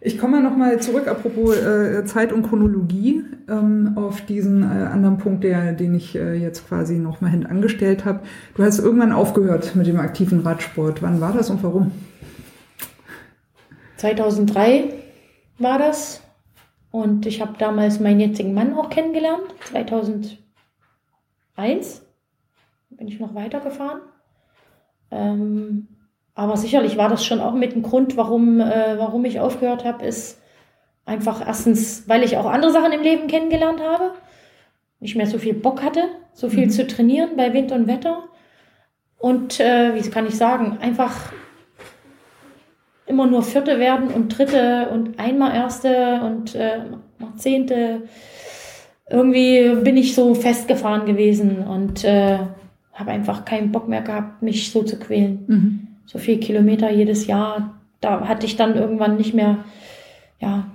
Ich komme mal nochmal zurück, apropos äh, Zeit und Chronologie, ähm, auf diesen äh, anderen Punkt, der, den ich äh, jetzt quasi nochmal hintangestellt habe. Du hast irgendwann aufgehört mit dem aktiven Radsport. Wann war das und warum? 2003 war das. Und ich habe damals meinen jetzigen Mann auch kennengelernt. 2001 bin ich noch weitergefahren. Ähm, aber sicherlich war das schon auch mit ein Grund, warum, äh, warum ich aufgehört habe, ist einfach erstens, weil ich auch andere Sachen im Leben kennengelernt habe. Nicht mehr so viel Bock hatte, so viel Mhm. zu trainieren bei Wind und Wetter. Und äh, wie kann ich sagen, einfach immer nur Vierte werden und Dritte und einmal Erste und äh, noch Zehnte. Irgendwie bin ich so festgefahren gewesen und äh, habe einfach keinen Bock mehr gehabt, mich so zu quälen. Mhm. So viel Kilometer jedes Jahr, da hatte ich dann irgendwann nicht mehr, ja,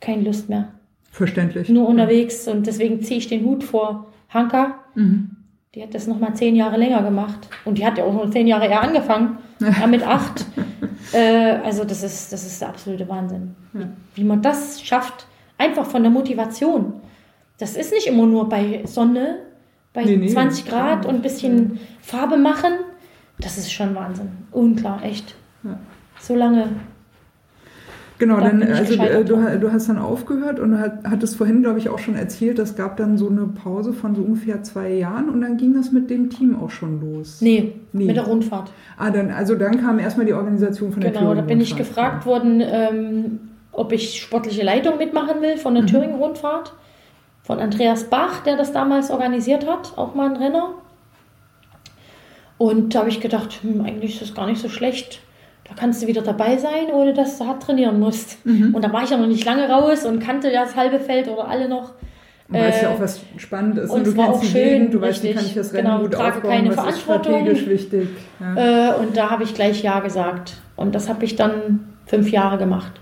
keine Lust mehr. Verständlich. Nur unterwegs und deswegen ziehe ich den Hut vor Hanka. Mhm. Die hat das nochmal zehn Jahre länger gemacht. Und die hat ja auch nur zehn Jahre eher angefangen. Ja, mit acht. *laughs* äh, also das ist, das ist der absolute Wahnsinn. Ja. Wie man das schafft, einfach von der Motivation. Das ist nicht immer nur bei Sonne, bei Nee, nee, 20 Grad klar. und ein bisschen Farbe machen. Das ist schon Wahnsinn. Unklar, echt. Ja. So lange. Genau, Da dann, ich also äh, du, du hast dann aufgehört und hat- hattest vorhin, glaube ich, auch schon erzählt, es gab dann so eine Pause von so ungefähr zwei Jahren und dann ging das mit dem Team auch schon los. Nee, Nee. mit der Rundfahrt. Ah, dann, also dann kam erstmal die Organisation von der Genau, da bin ich gefragt worden, ähm, ob ich sportliche Leitung mitmachen will von der Mhm. Thüringen-Rundfahrt. Von Andreas Bach, der das damals organisiert hat, auch mal ein Renner. Und da habe ich gedacht, hm, eigentlich ist das gar nicht so schlecht. Da kannst du wieder dabei sein, ohne dass du hart trainieren musst. Mhm. Und da war ich ja noch nicht lange raus und kannte ja das halbe Feld oder alle noch. Und weißt ja Äh, auch, was spannend ist. und du es war kennst auch schön, Gegend, du weißt, wie kann ich das Rennen Genau, gut trage aufbauen, keine was ist Verantwortung. strategisch wichtig. Ja. Äh, und da habe ich gleich Ja gesagt. Und das habe ich dann fünf Jahre gemacht.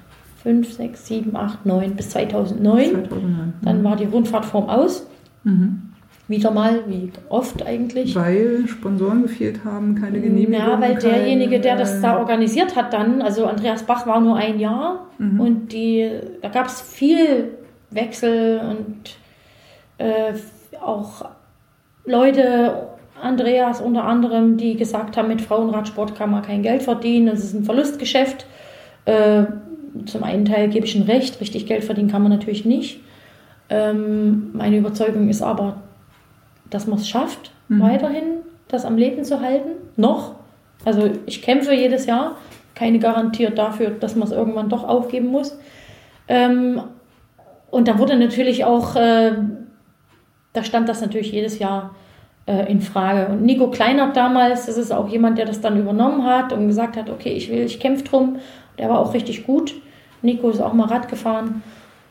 Fünf, sechs, sieben, acht, neun bis 2009. 2009. Dann war die Rundfahrtform aus. Mhm. Wieder mal, wie oft eigentlich. Weil Sponsoren gefehlt haben, keine Genehmigung. Ja, weil kein, derjenige, der das äh, da organisiert hat, dann, also Andreas Bach war nur ein Jahr Mhm. und die, da gab es viel Wechsel und äh, auch Leute, Andreas unter anderem, die gesagt haben, mit Frauenradsport kann man kein Geld verdienen, das ist ein Verlustgeschäft. Äh, zum einen Teil gebe ich ein Recht, richtig Geld verdienen kann man natürlich nicht. Ähm, meine Überzeugung ist aber, dass man es schafft, mhm. weiterhin das am Leben zu halten. Noch. Also ich kämpfe jedes Jahr. Keine garantiert dafür, dass man es irgendwann doch aufgeben muss. Ähm, und da wurde natürlich auch, äh, da stand das natürlich jedes Jahr äh, in Frage. Und Nico Kleinert damals, das ist auch jemand, der das dann übernommen hat und gesagt hat, okay, ich will, ich kämpfe drum. Der war auch richtig gut. Nico ist auch mal Rad gefahren.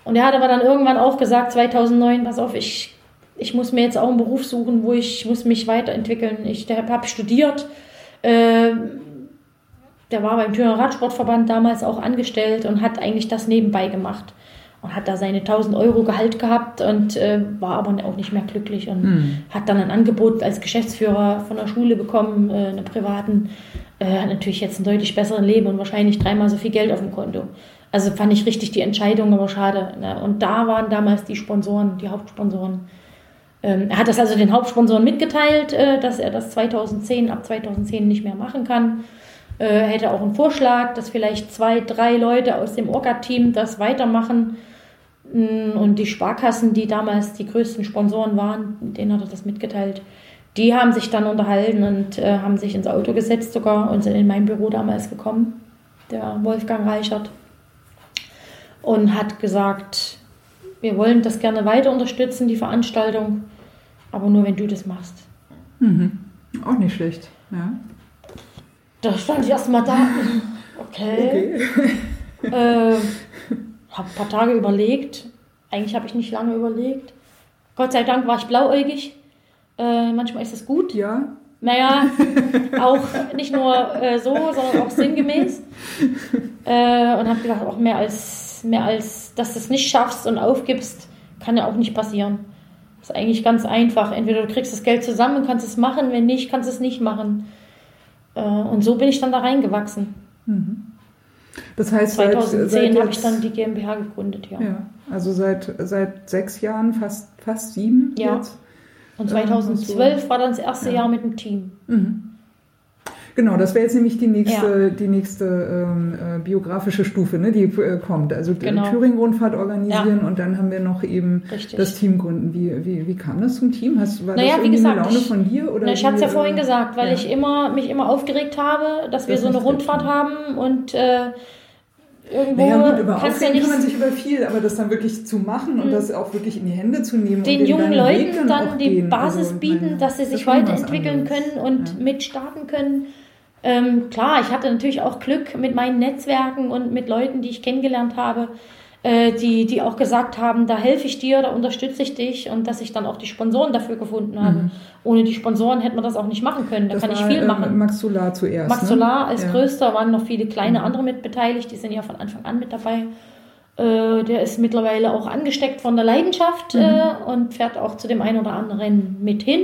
Und er hat aber dann irgendwann auch gesagt, 2009, pass auf, ich, ich muss mir jetzt auch einen Beruf suchen, wo ich muss mich weiterentwickeln. Ich habe studiert. Äh, der war beim Thüringer Radsportverband damals auch angestellt und hat eigentlich das nebenbei gemacht und hat da seine 1000 Euro Gehalt gehabt und äh, war aber auch nicht mehr glücklich und mhm. hat dann ein Angebot als Geschäftsführer von der Schule bekommen, äh, einer privaten, äh, hat natürlich jetzt ein deutlich besseres Leben und wahrscheinlich dreimal so viel Geld auf dem Konto. Also fand ich richtig die Entscheidung, aber schade. Ne? Und da waren damals die Sponsoren, die Hauptsponsoren. Ähm, er hat das also den Hauptsponsoren mitgeteilt, äh, dass er das 2010, ab 2010 nicht mehr machen kann. Äh, hätte auch einen Vorschlag, dass vielleicht zwei, drei Leute aus dem Orga-Team das weitermachen Mm, und die Sparkassen, die damals die größten Sponsoren waren, denen hat er das mitgeteilt, die haben sich dann unterhalten und äh, haben sich ins Auto gesetzt sogar und sind in mein Büro damals gekommen, der Wolfgang Reichert, und hat gesagt, wir wollen das gerne weiter unterstützen, die Veranstaltung, aber nur wenn du das machst. Mhm. Auch nicht schlecht, ja. Da stand ich erstmal da. *laughs* Okay. okay. *laughs* äh, habe ein paar Tage überlegt. Eigentlich habe ich nicht lange überlegt. Gott sei Dank war ich blauäugig. Äh, manchmal ist das gut. Ja. Naja, *laughs* auch nicht nur äh, so, sondern auch sinngemäß. Äh, und habe gedacht, auch mehr als, mehr als, dass du es nicht schaffst und aufgibst, kann ja auch nicht passieren. Das ist eigentlich ganz einfach. Entweder du kriegst das Geld zusammen und kannst es machen, wenn nicht, kannst du es nicht machen. Äh, und so bin ich dann da reingewachsen. Mhm. Das heißt, 2010 habe ich dann die GmbH gegründet, ja. ja. Also seit, seit sechs Jahren, fast, fast sieben ja. jetzt. Und 2012 äh, war dann das erste ja. Jahr mit dem Team. Mhm. Genau, das wäre jetzt nämlich die nächste, ja. die nächste ähm, äh, biografische Stufe, ne, die äh, kommt. Also genau. Thüringen-Rundfahrt organisieren ja. und dann haben wir noch eben Richtig. das Team gründen. Wie, wie, wie kam das zum Team? Hast, war naja, das irgendwie gesagt, eine Laune von dir? Oder na, ich hatte es ja vorhin gesagt, weil ja. ich immer, mich immer aufgeregt habe, dass wir das so eine Rundfahrt haben und äh, irgendwo naja, gut, über kannst ja nicht kann man sich über viel, aber das dann wirklich zu machen und hm. das auch wirklich in die Hände zu nehmen. Den jungen Leuten dann, dann die gehen. Basis also, bieten, dass sie sich weiterentwickeln können und ja. mitstarten können. Ähm, klar, ich hatte natürlich auch Glück mit meinen Netzwerken und mit Leuten, die ich kennengelernt habe, äh, die, die auch gesagt haben, da helfe ich dir, da unterstütze ich dich und dass ich dann auch die Sponsoren dafür gefunden habe. Mhm. Ohne die Sponsoren hätte man das auch nicht machen können. Da das kann war, ich viel machen. Äh, Max Solar zuerst. Max ne? Solar als ja. größter, waren noch viele kleine mhm. andere mit beteiligt, die sind ja von Anfang an mit dabei. Äh, der ist mittlerweile auch angesteckt von der Leidenschaft mhm. äh, und fährt auch zu dem einen oder anderen mit hin.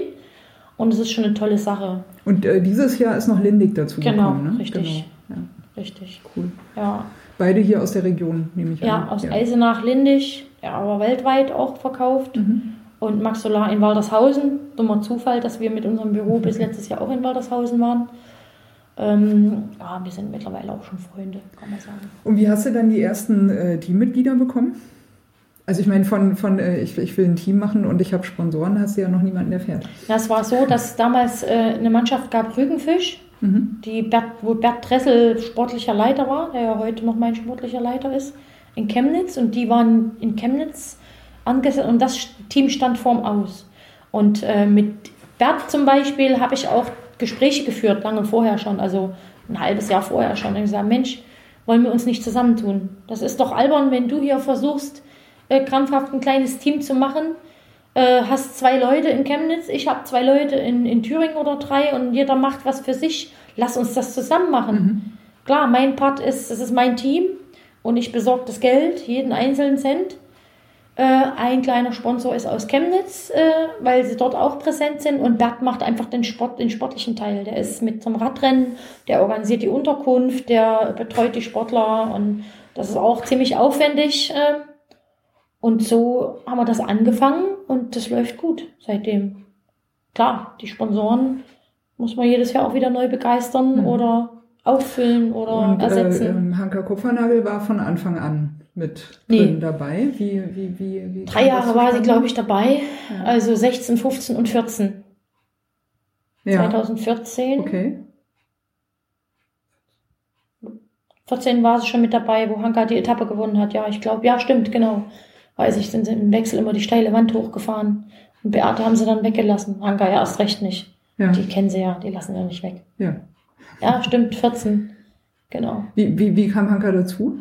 Und es ist schon eine tolle Sache. Und äh, dieses Jahr ist noch Lindig dazu genau, gekommen, ne? Richtig. Genau, ja. Richtig. Cool. Ja. Beide hier aus der Region, nehme ich ja, an. Aus ja, aus Eisenach, Lindig, ja, aber weltweit auch verkauft. Mhm. Und Max Solar in Waldershausen. Dummer Zufall, dass wir mit unserem Büro bis letztes Jahr auch in Waldershausen waren. Ähm, ja, wir sind mittlerweile auch schon Freunde, kann man sagen. Und wie hast du dann die ersten äh, Teammitglieder bekommen? Also ich meine, von, von äh, ich, ich will ein Team machen und ich habe Sponsoren, hast du ja noch niemanden, der fährt. Das war so, dass es damals äh, eine Mannschaft gab, Rügenfisch, Mhm. Die Bert, wo Bert Dressel sportlicher Leiter war, der ja heute noch mein sportlicher Leiter ist, in Chemnitz. Und die waren in Chemnitz angesetzt und das Team stand vorm Aus. Und äh, mit Bert zum Beispiel habe ich auch Gespräche geführt, lange vorher schon, also ein halbes Jahr vorher schon. Und gesagt, Mensch, wollen wir uns nicht zusammentun? Das ist doch albern, wenn du hier versuchst, äh, krampfhaft ein kleines Team zu machen äh, hast zwei Leute in Chemnitz, ich habe zwei Leute in, in Thüringen oder drei und jeder macht was für sich. Lass uns das zusammen machen. Mhm. Klar, mein Part ist, es ist mein Team und ich besorge das Geld, jeden einzelnen Cent. Äh, ein kleiner Sponsor ist aus Chemnitz, äh, weil sie dort auch präsent sind und Bert macht einfach den Sport, den sportlichen Teil. Der ist mit zum Radrennen, der organisiert die Unterkunft, der betreut die Sportler und das ist auch ziemlich aufwendig. Äh, und so haben wir das angefangen und das läuft gut seitdem. Klar, die Sponsoren muss man jedes Jahr auch wieder neu begeistern mhm. oder auffüllen oder Und ersetzen. äh, Hanka Kupfernagel war von Anfang an mit Nee. dabei. Wie, wie, wie, wie Drei Jahre war sie, glaube ich, dabei. Ja. Also 16, 15 und 14. Ja, 2014. okay. 14 war sie schon mit dabei, wo Hanka die Etappe gewonnen hat. Ja, ich glaube, ja, stimmt, genau. Weiß ich, sind sie im Wechsel immer die steile Wand hochgefahren. Und Beate haben sie dann weggelassen. Hanka ja erst recht nicht. Ja, Die kennen sie ja, die lassen ja nicht weg. ja. Ja, stimmt, 14. Genau. Wie, wie, wie kam Hanka dazu?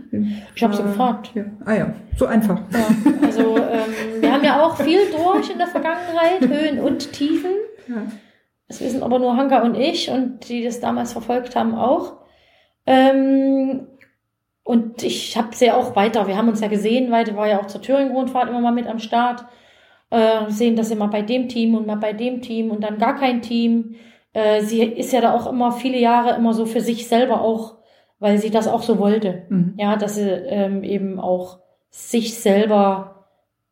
Ich habe sie Äh, gefragt. Ja. Ah ja, so einfach. Ja, also ähm, wir haben ja auch viel durch in der Vergangenheit, Höhen und Tiefen. Ja. Das wissen aber nur Hanka und ich und die das damals verfolgt haben auch. Ähm, und ich habe sie auch weiter, wir haben uns ja gesehen, weil die war ja auch zur Thüringen-Rundfahrt immer mal mit am Start. Äh, sehen das immer bei dem Team und mal bei dem Team und dann gar kein Team. Äh, sie ist ja da auch immer viele Jahre immer so für sich selber auch, weil sie das auch so wollte. Mhm. Ja, dass sie ähm, eben auch sich selber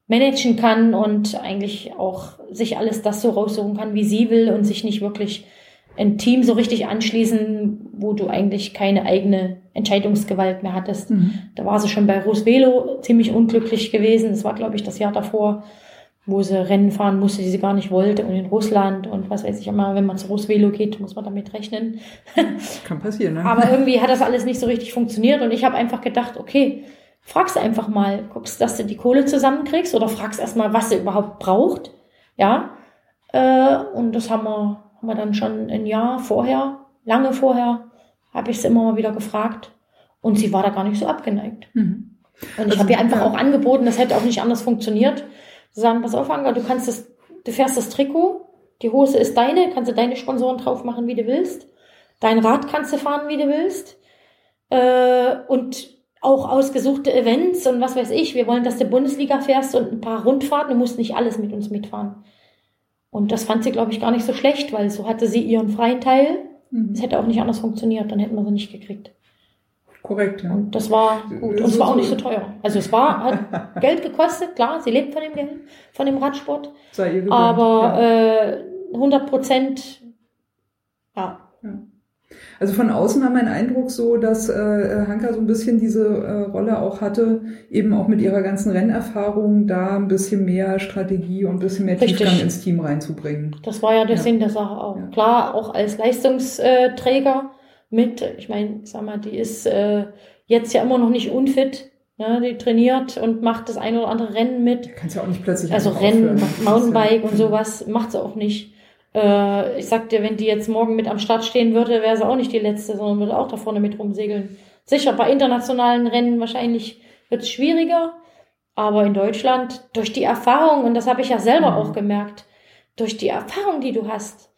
managen kann und eigentlich auch sich alles das so raussuchen kann, wie sie will und sich nicht wirklich ein Team so richtig anschließen, wo du eigentlich keine eigene Entscheidungsgewalt mehr hattest. Mhm. Da war sie schon bei Rosvelo ziemlich unglücklich gewesen. Das war, glaube ich, das Jahr davor, wo sie Rennen fahren musste, die sie gar nicht wollte und in Russland und was weiß ich immer, wenn man zu Rosvelo geht, muss man damit rechnen. *laughs* Kann passieren, ne? Aber irgendwie hat das alles nicht so richtig funktioniert und ich habe einfach gedacht, okay, fragst einfach mal, guckst, dass du die Kohle zusammenkriegst oder fragst erstmal, was sie überhaupt braucht. Ja. Äh, und das haben wir, haben wir dann schon ein Jahr vorher, lange vorher, habe ich sie immer mal wieder gefragt. Und sie war da gar nicht so abgeneigt. Mhm. Und ich Also, habe ihr einfach ja. auch angeboten, das hätte auch nicht anders funktioniert. Zu sagen, pass auf, Anka, du kannst das, du fährst das Trikot, die Hose ist deine, kannst du deine Sponsoren drauf machen, wie du willst. Dein Rad kannst du fahren, wie du willst. Äh, und auch ausgesuchte Events und was weiß ich. Wir wollen, dass du Bundesliga fährst und ein paar Rundfahrten. Du musst nicht alles mit uns mitfahren. Und das fand sie, glaube ich, gar nicht so schlecht, weil so hatte sie ihren freien Teil. Mhm. Es hätte auch nicht anders funktioniert, dann hätten wir sie nicht gekriegt. Korrekt, ja. Und das war gut. Und es war auch nicht so teuer. Also es war, hat *laughs* Geld gekostet, klar, sie lebt von dem Geld, von dem Radsport. Sei ihr gegönnt. Aber ja. äh, 100 Prozent, ja. Also von außen war mein Eindruck so, dass äh, Hanka so ein bisschen diese äh, Rolle auch hatte, eben auch mit ihrer ganzen Rennerfahrung da ein bisschen mehr Strategie und ein bisschen mehr Richtig. Tiefgang ins Team reinzubringen. Das war ja der Ja. Sinn der Sache auch. Ja. Klar, auch als Leistungsträger mit, ich meine, sag mal, die ist äh, jetzt ja immer noch nicht unfit. Ne? Die trainiert und macht das ein oder andere Rennen mit. Du kannst ja auch nicht plötzlich Also Rennen, aufhören. Mountainbike *laughs* und sowas macht sie auch nicht. Äh, ich sag dir, wenn die jetzt morgen mit am Start stehen würde, wäre sie auch nicht die letzte, sondern würde auch da vorne mit rumsegeln. Sicher, bei internationalen Rennen wahrscheinlich wird es schwieriger, aber in Deutschland durch die Erfahrung, und das habe ich ja selber Mhm. auch gemerkt, durch die Erfahrung, die du hast,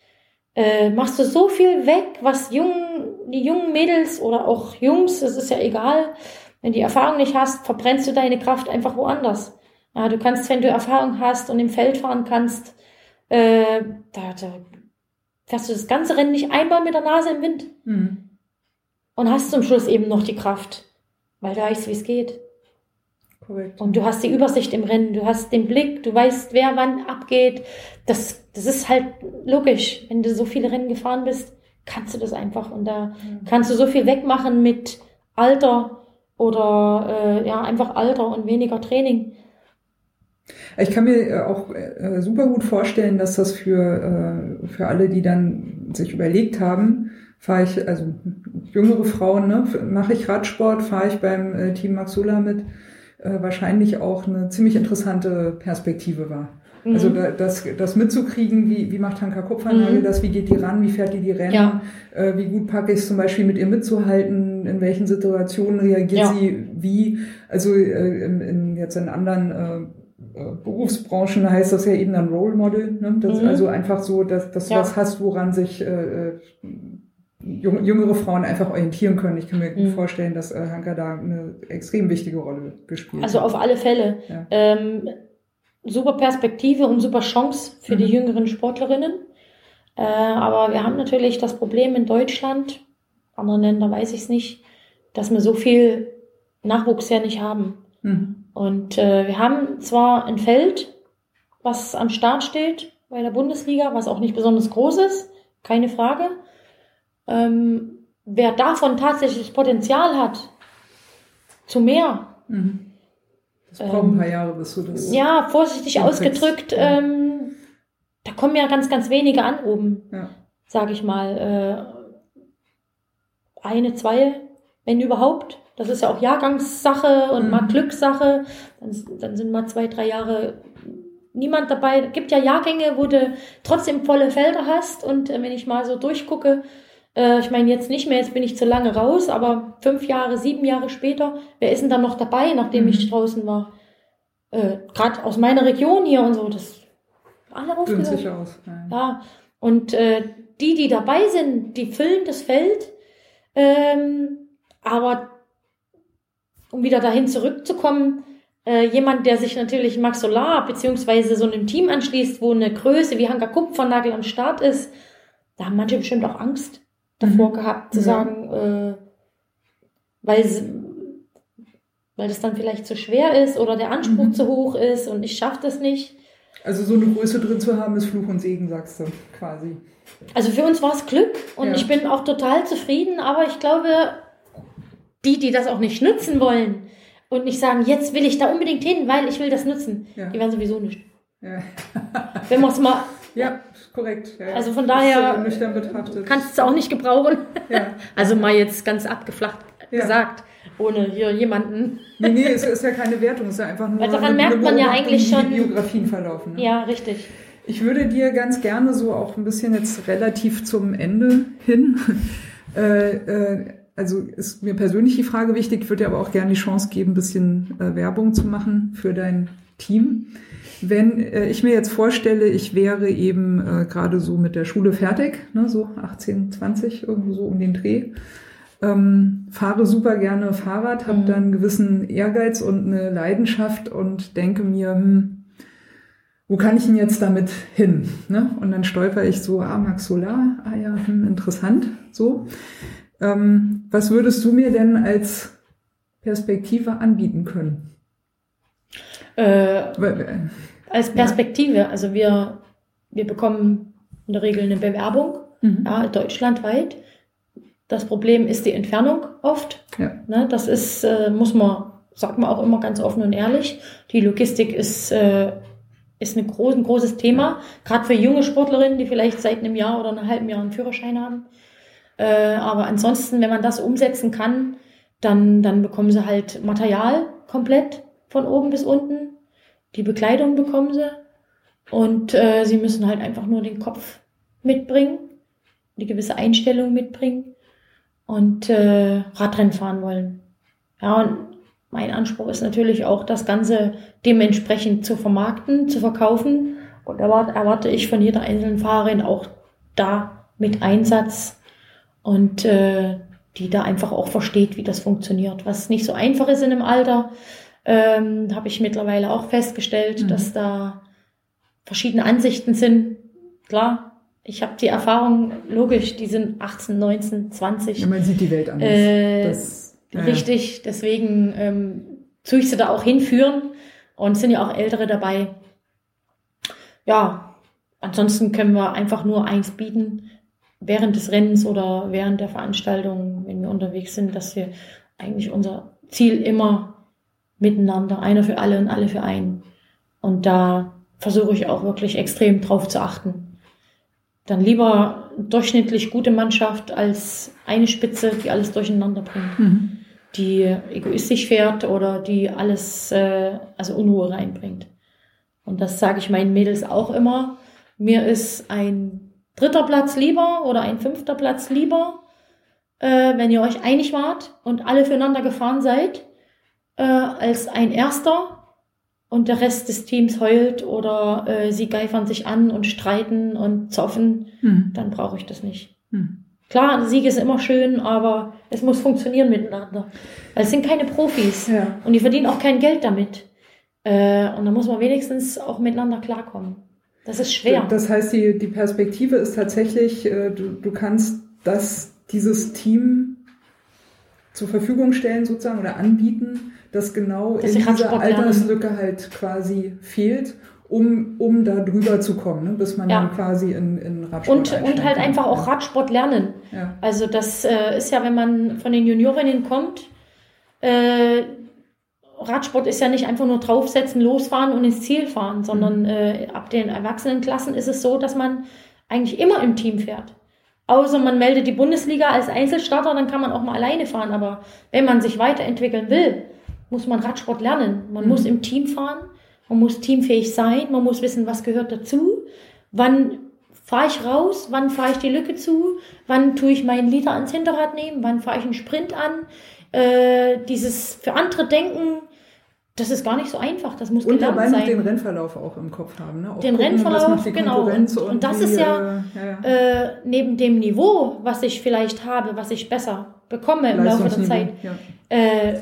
äh, machst du so viel weg, was jungen, die jungen Mädels oder auch Jungs, es ist ja egal, wenn die Erfahrung nicht hast, verbrennst du deine Kraft einfach woanders. Ja, du kannst, wenn du Erfahrung hast und im Feld fahren kannst, äh, da, da fährst du das ganze Rennen nicht einmal mit der Nase im Wind Mhm. und hast zum Schluss eben noch die Kraft, weil du weißt, wie es geht. Korrekt. Und du hast die Übersicht im Rennen, du hast den Blick, du weißt, wer wann abgeht. Das, das ist halt logisch. Wenn du so viele Rennen gefahren bist, kannst du das einfach. Und da kannst du so viel wegmachen mit Alter oder äh, ja, einfach Alter und weniger Training. Ich kann mir äh, auch äh, super gut vorstellen, dass das für, äh, für alle, die dann sich überlegt haben, fahre ich, also jüngere Frauen, ne, mache ich Radsport, fahre ich beim äh, Team Maxula mit, äh, wahrscheinlich auch eine ziemlich interessante Perspektive war. Mhm. Also da, das, das mitzukriegen, wie, wie macht Hanka Kupfernagel Mhm. das, wie geht die ran, wie fährt die die Rennen, Ja. äh, wie gut packe ich es zum Beispiel mit ihr mitzuhalten, in welchen Situationen reagiert Ja. sie wie, also äh, in, in, jetzt in anderen äh, äh, Berufsbranchen heißt das ja eben dann Role Model, ne? das, Mhm. also einfach so, dass, dass du Ja. was hast, woran sich äh, äh, jüngere Frauen einfach orientieren können. Ich kann mir gut Mhm. vorstellen, dass äh, Hanka da eine extrem wichtige Rolle gespielt Also hat. auf alle Fälle. Ja. Ähm, super Perspektive und super Chance für die Mhm. jüngeren Sportlerinnen. Äh, aber wir haben natürlich das Problem in Deutschland, anderen Ländern weiß ich es nicht, dass wir so viel Nachwuchs ja nicht haben. Mhm. Und äh, wir haben zwar ein Feld, was am Start steht bei der Bundesliga, was auch nicht besonders groß ist, keine Frage. Ähm, wer davon tatsächlich Potenzial hat, zu mehr. Mhm. Das braucht ein paar Jahre, bis du das. Ja, vorsichtig ausgedrückt, Ja. ähm, da kommen ja ganz, ganz wenige an oben, Ja. sage ich mal. Äh, eine, zwei, wenn überhaupt. Das ist ja auch Jahrgangssache und Mhm. mal Glückssache. Dann, dann sind mal zwei, drei Jahre niemand dabei. Es gibt ja Jahrgänge, wo du trotzdem volle Felder hast. Und äh, wenn ich mal so durchgucke, äh, ich meine jetzt nicht mehr, jetzt bin ich zu lange raus, aber fünf Jahre, sieben Jahre später, wer ist denn dann noch dabei, nachdem Mhm. ich draußen war? Äh, Gerade aus meiner Region hier und so, das alle aufgehört. sich aus. Ja. Ja, und äh, die, die dabei sind, die füllen das Feld. Ähm, aber um wieder dahin zurückzukommen, äh, jemand, der sich natürlich Max Solar beziehungsweise so einem Team anschließt, wo eine Größe wie Hanka Kupfernagel am Start ist, da haben manche bestimmt auch Angst davor Mhm. gehabt, zu Ja. sagen, äh, weil, weil das dann vielleicht zu schwer ist oder der Anspruch Mhm. zu hoch ist und ich schaffe das nicht. Also so eine Größe drin zu haben, ist Fluch und Segen, sagst du, quasi. Also für uns war es Glück und Ja. ich bin auch total zufrieden, aber ich glaube, die, die das auch nicht nutzen wollen und nicht sagen, jetzt will ich da unbedingt hin, weil ich will das nutzen, Ja. die werden sowieso nicht. Ja, *laughs* Wenn man es mal, ja korrekt. Ja. Also von daher äh, kannst du es auch nicht gebrauchen. Ja. *laughs* Also mal jetzt ganz abgeflacht gesagt, ohne hier jemanden. Nee, nee, es ist ja keine Wertung, es ist ja einfach nur Weil daran eine, merkt eine man ja eigentlich wie schon- die Biografien verlaufen. Ne? Ja, richtig. Ich würde dir ganz gerne so auch ein bisschen jetzt relativ zum Ende hin, *laughs* äh, äh, also ist mir persönlich die Frage wichtig, ich würde dir aber auch gerne die Chance geben, ein bisschen äh, Werbung zu machen für dein Team. Wenn äh, ich mir jetzt vorstelle, ich wäre eben äh, gerade so mit der Schule fertig, ne, so 18, 20, irgendwo so um den Dreh, ähm, fahre super gerne Fahrrad, habe Mhm. dann einen gewissen Ehrgeiz und eine Leidenschaft und denke mir, hm, wo kann ich denn jetzt damit hin? Ne? Und dann stolper ich so, ah, Max Solar, ah ja, hm, interessant, so. Ähm, was würdest du mir denn als Perspektive anbieten können? Äh, Weil, äh, als Perspektive, also wir, wir bekommen in der Regel eine Bewerbung, mhm. ja, deutschlandweit. Das Problem ist die Entfernung oft. Ja. Ne, das ist, äh, muss man, sagt man auch immer ganz offen und ehrlich. Die Logistik ist, äh, ist ein, groß, ein großes Thema, gerade für junge Sportlerinnen, die vielleicht seit einem Jahr oder einem halben Jahr einen Führerschein haben. Äh, aber ansonsten, wenn man das umsetzen kann, dann, dann bekommen sie halt Material komplett von oben bis unten. Die Bekleidung bekommen sie. Und äh, sie müssen halt einfach nur den Kopf mitbringen, die gewisse Einstellung mitbringen und äh, Radrennen fahren wollen. Ja, und mein Anspruch ist natürlich auch, das Ganze dementsprechend zu vermarkten, zu verkaufen. Und erwarte, erwarte ich von jeder einzelnen Fahrerin auch da mit Einsatz und äh, die da einfach auch versteht, wie das funktioniert. Was nicht so einfach ist in einem Alter, ähm, habe ich mittlerweile auch festgestellt, Mhm. dass da verschiedene Ansichten sind. Klar, ich habe die Erfahrung, logisch, die sind 18, 19, 20. ja, man sieht die Welt anders. Äh, das, ja. Richtig, deswegen ähm, tue ich sie da auch hinführen und sind ja auch Ältere dabei. Ja, ansonsten können wir einfach nur eins bieten, während des Rennens oder während der Veranstaltung, wenn wir unterwegs sind, dass wir eigentlich unser Ziel immer miteinander, einer für alle und alle für einen. Und da versuche ich auch wirklich extrem drauf zu achten. Dann lieber durchschnittlich gute Mannschaft als eine Spitze, die alles durcheinander bringt Mhm. die egoistisch fährt oder die alles, äh, also Unruhe reinbringt. Und das sage ich meinen Mädels auch immer. Mir ist ein dritter Platz lieber oder ein fünfter Platz lieber, äh, wenn ihr euch einig wart und alle füreinander gefahren seid, äh, als ein erster und der Rest des Teams heult oder äh, sie geifern sich an und streiten und zoffen, Mhm. dann brauche ich das nicht. Mhm. Klar, Sieg ist immer schön, aber es muss funktionieren miteinander. Weil es sind keine Profis Ja. und die verdienen auch kein Geld damit. Äh, und da muss man wenigstens auch miteinander klarkommen. Das ist schwer. Das heißt, die, die Perspektive ist tatsächlich, äh, du, du kannst das, dieses Team zur Verfügung stellen sozusagen oder anbieten, das genau Dass in sie dieser Radsport lernen. Alterslücke halt quasi fehlt um, um da drüber zu kommen, ne? bis man Ja. dann quasi in, in Radsport Und, und halt kann. einfach auch. Radsport lernen. Ja. Also das äh, ist ja, wenn man von den Juniorinnen kommt, äh, Radsport ist ja nicht einfach nur draufsetzen, losfahren und ins Ziel fahren, sondern äh, ab den Erwachsenenklassen ist es so, dass man eigentlich immer im Team fährt. Außer man meldet die Bundesliga als Einzelstarter, dann kann man auch mal alleine fahren. Aber wenn man sich weiterentwickeln will, muss man Radsport lernen. Man muss im Team fahren, man muss teamfähig sein, man muss wissen, was gehört dazu, wann fahre ich raus, wann fahre ich die Lücke zu, wann tue ich meinen Liter ans Hinterrad nehmen, wann fahre ich einen Sprint an. Äh, dieses für andere Denken, das ist gar nicht so einfach, das muss Und dabei noch sein. den Rennverlauf auch im Kopf haben. Ne? Auch Den gucken, Rennverlauf, genau. Und- und das ist ja, äh, ja, ja. äh, neben dem Niveau, was ich vielleicht habe, was ich besser bekomme im Laufe der Zeit, Ja. äh,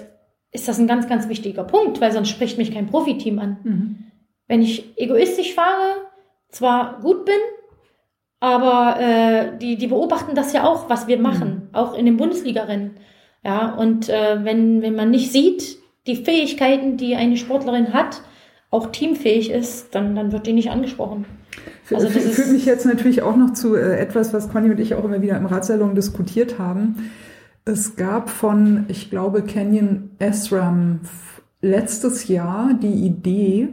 ist das ein ganz, ganz wichtiger Punkt, weil sonst spricht mich kein Profiteam an. Mhm. Wenn ich egoistisch fahre, zwar gut bin, aber äh, die, die beobachten das ja auch, was wir machen, auch in den Bundesliga-Rennen. Ja, und äh, wenn, wenn man nicht sieht, die Fähigkeiten, die eine Sportlerin hat, auch teamfähig ist, dann, dann wird die nicht angesprochen. Also das führt mich jetzt natürlich auch noch zu äh, etwas, was Conny und ich auch immer wieder im Radsalon diskutiert haben. Es gab von, ich glaube, Canyon Esram letztes Jahr die Idee,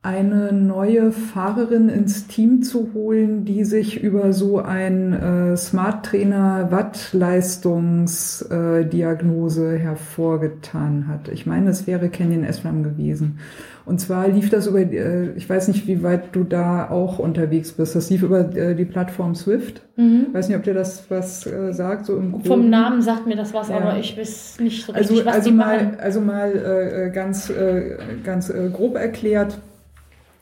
eine neue Fahrerin ins Team zu holen, die sich über so ein äh, Smart Trainer Wattleistungsdiagnose äh, hervorgetan hat. Ich meine, es wäre Canyon Esram gewesen. Und zwar lief das über, äh, ich weiß nicht, wie weit du da auch unterwegs bist. Das lief über äh, die Plattform Swift. Ich weiß nicht, ob dir das was äh, sagt, so im Groben. Vom Namen sagt mir das was, Ja. aber ich weiß nicht so richtig, Also, was also die mal, machen. also mal äh, ganz, ganz grob erklärt.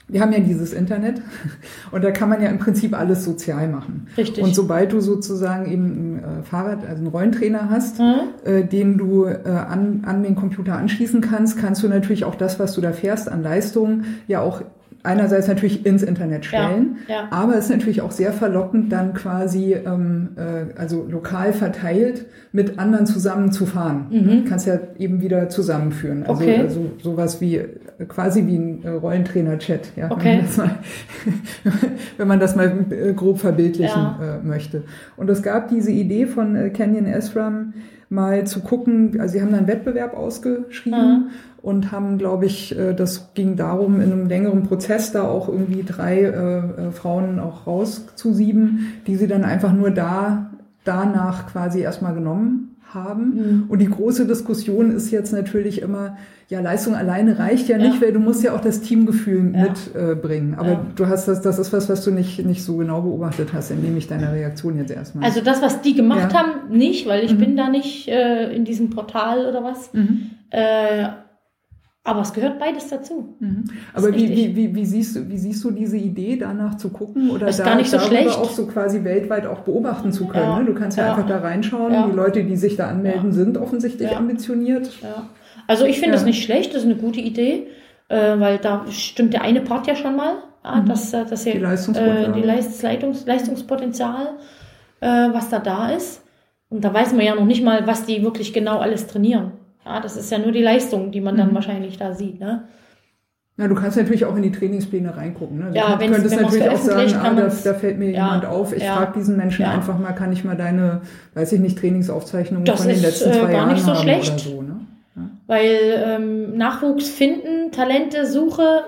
Wir haben ja dieses Internet *laughs* und da kann man ja im Prinzip alles sozial machen. Richtig. Und sobald du sozusagen eben ein äh, Fahrrad, also einen Rollentrainer hast, Mhm. äh, den du äh, an, an den Computer anschließen kannst, kannst du natürlich auch das, was du da fährst an Leistung, ja auch einerseits natürlich ins Internet stellen, Ja, ja. aber es ist natürlich auch sehr verlockend, dann quasi ähm, äh, also lokal verteilt mit anderen zusammen zu fahren. Mhm. Kannst ja eben wieder zusammenführen. Also, Okay. also sowas wie äh, quasi wie ein äh, Rollentrainer-Chat, ja, Okay. *laughs* wenn, man das mal, wenn man das mal grob verbildlichen Ja. äh, möchte. Und es gab diese Idee von äh, Canyon Esram, mal zu gucken, also sie haben dann einen Wettbewerb ausgeschrieben Mhm. und haben, glaube ich, äh, das ging darum, in einem längeren Prozess da auch irgendwie drei äh, äh, Frauen auch rauszusieben, die sie dann einfach nur da danach quasi erstmal genommen haben. Mhm. Und die große Diskussion ist jetzt natürlich immer, ja, Leistung alleine reicht ja nicht, Ja. weil du musst ja auch das Teamgefühl Ja. mitbringen. Äh. Aber Ja. du hast das, das ist was, was du nicht, nicht so genau beobachtet hast, indem ich deine Reaktion jetzt erstmal. Also das, was die gemacht haben, nicht, weil ich Mhm. bin da nicht äh, in diesem Portal oder was. Mhm. Äh, aber es gehört beides dazu. Mhm. Aber wie, wie, wie, wie, siehst du, wie siehst du diese Idee, danach zu gucken oder Ist gar nicht so darüber schlecht. auch so quasi weltweit auch beobachten zu können? Ja. Ne? Du kannst ja, Ja. einfach da reinschauen. Ja. Die Leute, die sich da anmelden, sind offensichtlich ambitioniert. Also ich finde das nicht schlecht, das ist eine gute Idee, äh, weil da stimmt der eine Part ja schon mal, Mhm. dass, äh, dass hier, Die Leistungspotenzial. äh, die Leist Leitungs Leistungspotenzial, was da da ist. Und da weiß man ja noch nicht mal, was die wirklich genau alles trainieren. Ja, das ist ja nur die Leistung, die man dann Mhm. wahrscheinlich da sieht. Ne? Na, du kannst natürlich auch in die Trainingspläne reingucken. Ne? Du Ja, wenn's- könntest natürlich auch sagen, ah, da, da fällt mir Ja, jemand auf. Ich ja. frage diesen Menschen Ja. einfach mal, kann ich mal deine, weiß ich nicht, Trainingsaufzeichnungen Das von den ist, letzten äh, zwei gar Jahren nicht so haben schlecht. oder so. Ne? Weil ähm, Nachwuchs finden, Talente suche,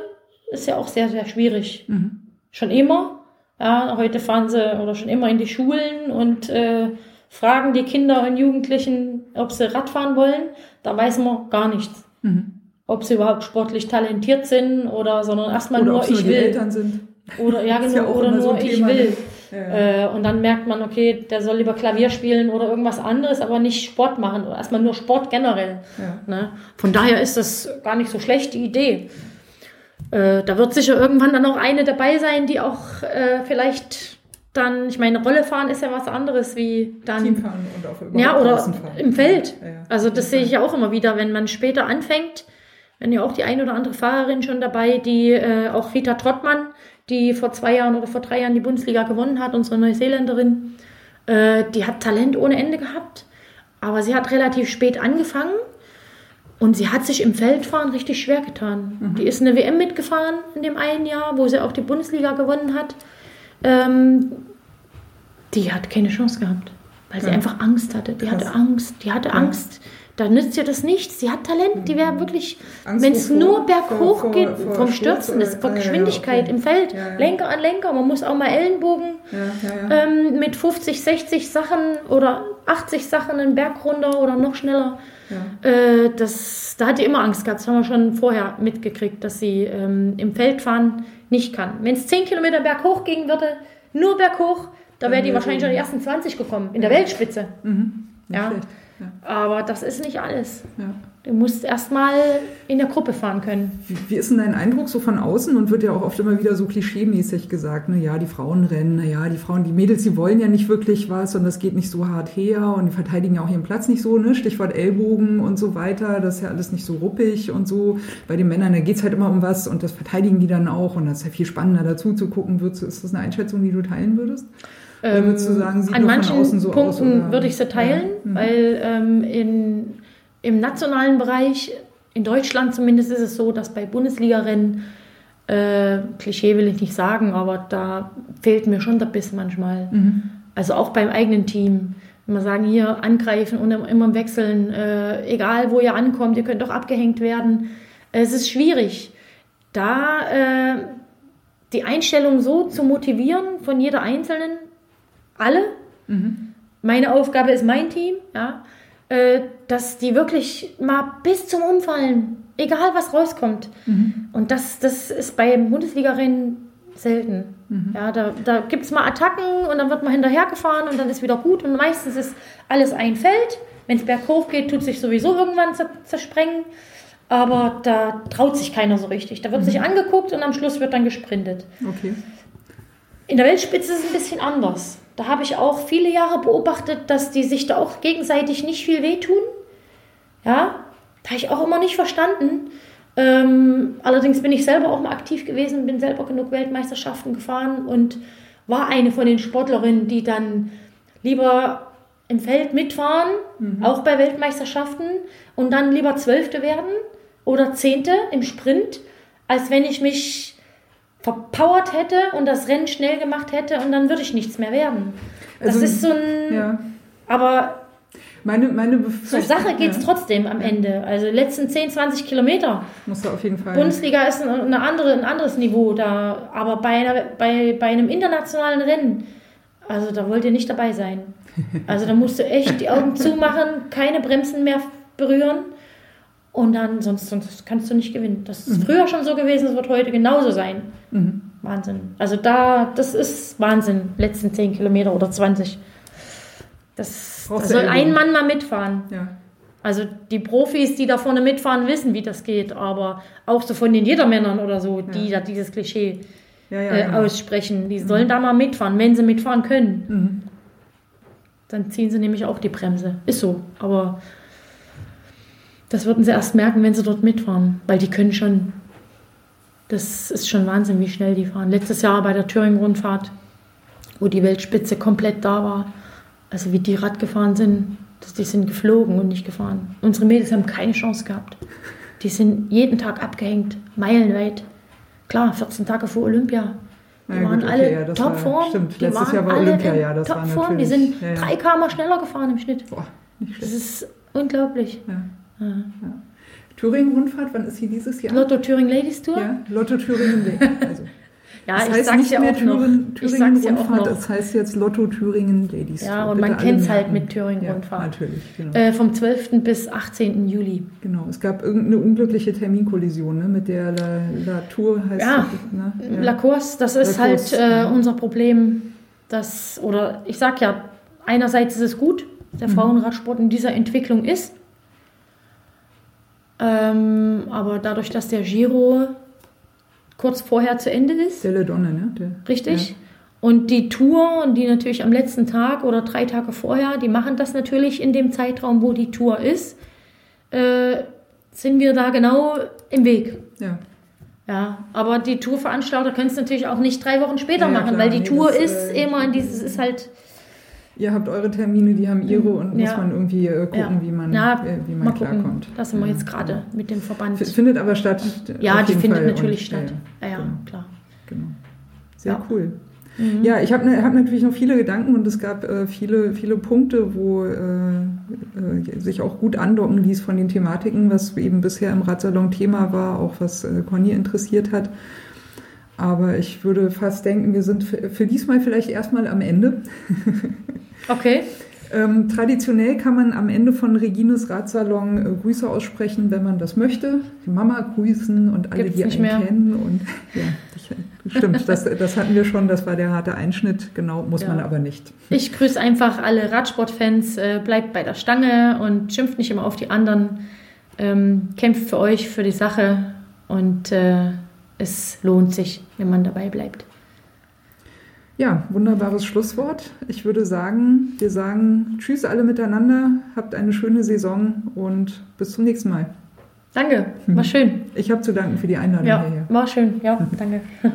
ist ja auch sehr, sehr schwierig. Mhm. Schon immer. Ja, heute fahren sie oder schon immer in die Schulen und äh, fragen die Kinder und Jugendlichen, ob sie Radfahren wollen. Da weiß man gar nichts. Mhm. Ob sie überhaupt sportlich talentiert sind oder, sondern erstmal nur ich will. Eltern sind. Oder ja, *laughs* genau, ja oder so nur ich Thema, will. ne? Ja. Äh, und dann merkt man, okay, der soll lieber Klavier spielen oder irgendwas anderes, aber nicht Sport machen oder erstmal nur Sport generell. Ja. Ne? Von daher ist das gar nicht so schlecht, die Idee. Äh, da wird sicher irgendwann dann auch eine dabei sein, die auch äh, vielleicht dann, ich meine, Rolle fahren ist ja was anderes wie dann. Teamfahren und überhaupt Ja, oder im Feld. Ja, ja. Also das sehe ich ja auch immer wieder, wenn man später anfängt, wenn ja auch die ein oder andere Fahrerin schon dabei, die äh, auch Rita Trottmann, die vor zwei Jahren oder vor drei Jahren die Bundesliga gewonnen hat, unsere Neuseeländerin, äh, die hat Talent ohne Ende gehabt, aber sie hat relativ spät angefangen Und sie hat sich im Feldfahren richtig schwer getan. Die ist eine WM mitgefahren in dem einen Jahr, wo sie auch die Bundesliga gewonnen hat. Ähm, die hat keine Chance gehabt, weil sie Ja. einfach Angst hatte. Die Krass. hatte Angst, die hatte Angst. Da nützt ihr das nichts. Sie hat Talent, die wäre wirklich, Angst wenn es nur berghoch Vor- geht, vor- vor vom Stürzen, das ist vor ja, ja, Geschwindigkeit okay. im Feld, Ja, ja. Lenker an Lenker. Man muss auch mal Ellenbogen Ja, ja, ja. ähm, mit 50, 60 Sachen oder 80 Sachen einen Berg runter oder noch schneller. ja. Äh, das, da hat die immer Angst gehabt. Das haben wir schon vorher mitgekriegt, dass sie ähm, im Feldfahren nicht kann. Wenn es 10 Kilometer berghoch gehen würde, nur berghoch, da wäre die wahrscheinlich schon die ersten 20 gekommen, in der Weltspitze. Mhm. Ja. schlecht. Ja. Aber das ist nicht alles. Ja. Du musst erstmal in der Gruppe fahren können. Wie, ist denn dein Eindruck so von außen und wird ja auch oft immer wieder so klischeemäßig gesagt, ne, ja, die Frauen rennen, na ja, die Frauen, die Mädels, die wollen ja nicht wirklich was und das geht nicht so hart her und die verteidigen ja auch ihren Platz nicht so, ne, Stichwort Ellbogen und so weiter, das ist ja alles nicht so ruppig und so. Bei den Männern, da geht's halt immer um was und das verteidigen die dann auch und das ist ja viel spannender dazu zu gucken. Würdest, du- ist das eine Einschätzung, die du teilen würdest? Oder würdest du sagen, sieht Ähm, An nur von manchen außen so aus? Punkten oder? würde ich sie teilen, Ja. Mhm. weil ähm, in, im nationalen Bereich, in Deutschland zumindest, ist es so, dass bei Bundesliga-Rennen, äh, Klischee will ich nicht sagen, aber da fehlt mir schon der Biss manchmal. Mhm. Also auch beim eigenen Team. Wenn wir sagen, hier angreifen und immer wechseln, äh, egal wo ihr ankommt, ihr könnt doch abgehängt werden. Es ist schwierig, da äh, die Einstellung so zu motivieren von jeder Einzelnen, alle. Meine Aufgabe ist mein Team, ja, äh, dass die wirklich mal bis zum Umfallen, egal was rauskommt. Und das, das ist bei Bundesliga-Rennen selten. Ja, da, da gibt es mal Attacken und dann wird man hinterhergefahren und dann ist wieder gut. Und meistens ist alles ein Feld. Wenn es berghoch geht, tut sich sowieso irgendwann zer- zersprengen. Aber da traut sich keiner so richtig. Da wird sich angeguckt und am Schluss wird dann gesprintet. Okay. In der Weltspitze ist es ein bisschen anders. Da habe ich auch viele Jahre beobachtet, dass die sich da auch gegenseitig nicht viel wehtun. Ja, da habe ich auch immer nicht verstanden. Ähm, allerdings bin ich selber auch mal aktiv gewesen, bin selber genug Weltmeisterschaften gefahren und war eine von den Sportlerinnen, die dann lieber im Feld mitfahren, auch bei Weltmeisterschaften, und dann lieber Zwölfte werden oder Zehnte im Sprint, als wenn ich mich verpowert hätte und das Rennen schnell gemacht hätte und dann würde ich nichts mehr werden. Das Also, ist so ein. Ja. Aber Meine, meine zur Sache geht es ja. trotzdem am Ende. Also die letzten 10, 20 Kilometer. Musst du auf jeden Fall. Bundesliga ist ein, eine andere, ein anderes Niveau da. Aber bei, einer, bei, bei einem internationalen Rennen, also da wollt ihr nicht dabei sein. *laughs* Also da musst du echt die Augen zumachen, keine Bremsen mehr berühren. Und dann, sonst, sonst kannst du nicht gewinnen. Das ist früher schon so gewesen, es wird heute genauso sein. Mhm. Wahnsinn. Also da, das ist Wahnsinn. Letzten 10 Kilometer oder 20. Das, da soll ein Mann mal mitfahren. Ja. Also die Profis, die da vorne mitfahren, wissen, wie das geht. Aber auch so von den Jedermännern oder so, die da dieses Klischee Ja, ja, äh, genau. aussprechen, die sollen da mal mitfahren, wenn sie mitfahren können. Mhm. Dann ziehen sie nämlich auch die Bremse. Ist so. Aber das würden sie erst merken, wenn sie dort mitfahren. Weil die können schon. Das ist schon Wahnsinn, wie schnell die fahren. Letztes Jahr bei der Thüringen-Rundfahrt, wo die Weltspitze komplett da war. Also wie die Rad gefahren sind, das, die sind geflogen und nicht gefahren. Unsere Mädels haben keine Chance gehabt. Die sind jeden Tag abgehängt, meilenweit. Klar, 14 Tage vor Olympia. Die Ja, waren gut, okay, alle ja, das war- Topform. stimmt, Die letztes Jahr war Olympia, ja, das war Topform. Die natürlich- sind ja, ja. 3 km schneller gefahren im Schnitt. Boah, nicht Das schlecht. ist unglaublich. Ja. Thüringen-Rundfahrt, wann ist sie dieses Jahr? Lotto Thüringen Ladies Tour? Ja, Lotto Thüringen. *laughs* Also, Ja, das ich heißt sag's nicht ja mehr auch noch. Thüringen, Ich sag's ja auch Thüringen-Rundfahrt, noch. das heißt jetzt Lotto Thüringen Ladies. Ja, Tour. und man alle kennt's halt mit Thüringen-Rundfahrt. Ja, natürlich, genau. Äh, vom 12. bis 18. Juli. genau. Es gab irgendeine unglückliche Terminkollision, ne, mit der La, La Tour heißt Ja. Ne? Ja. La Course, das ist La halt äh, unser Problem. Das, oder ich sag ja, einerseits ist es gut, Mhm. der Frauenradsport in dieser Entwicklung ist. Ähm, aber dadurch, dass der Giro kurz vorher zu Ende ist, Delle Donne, ne? Der, Richtig. Und die Tour, und die natürlich am letzten Tag oder drei Tage vorher, die machen das natürlich in dem Zeitraum, wo die Tour ist, äh, sind wir da genau im Weg. Ja. Ja, aber die Tourveranstalter können es natürlich auch nicht drei Wochen später Ja, ja, machen, klar. weil die Nee, Tour das, ist äh, immer in dieses, ist halt, Ihr habt eure Termine, die haben ihre und Ja. muss man irgendwie äh, gucken, Ja. wie man, Ja, äh, wie man mal gucken. klarkommt. Da sind wir jetzt gerade mit dem Verband. Findet aber statt. Ja, die findet Fall. natürlich Und, statt. Ja, ja, genau. klar. Genau. Sehr cool. Mhm. Ja, ich habe ne, hab natürlich noch viele Gedanken und es gab äh, viele, viele Punkte, wo äh, äh, sich auch gut andocken ließ von den Thematiken, was eben bisher im Radsalon Thema war, auch was äh, Conny interessiert hat. Aber ich würde fast denken, wir sind für, für diesmal vielleicht erstmal am Ende. *laughs* Okay. Ähm, traditionell kann man am Ende von Regines Radsalon äh, Grüße aussprechen, wenn man das möchte. Die Mama grüßen und alle, Gibt's die einen mehr. kennen. Und ja, ich, stimmt, das, das hatten wir schon, das war der harte Einschnitt, genau, muss Ja. man aber nicht. Ich grüße einfach alle Radsportfans, äh, bleibt bei der Stange und schimpft nicht immer auf die anderen. Ähm, kämpft für euch, für die Sache und äh, es lohnt sich, wenn man dabei bleibt. Ja, wunderbares Schlusswort. Ich würde sagen, wir sagen Tschüss alle miteinander, habt eine schöne Saison und bis zum nächsten Mal. Danke, war schön. Ich habe zu danken für die Einladung Ja, hierher. war schön. Ja, danke. *laughs*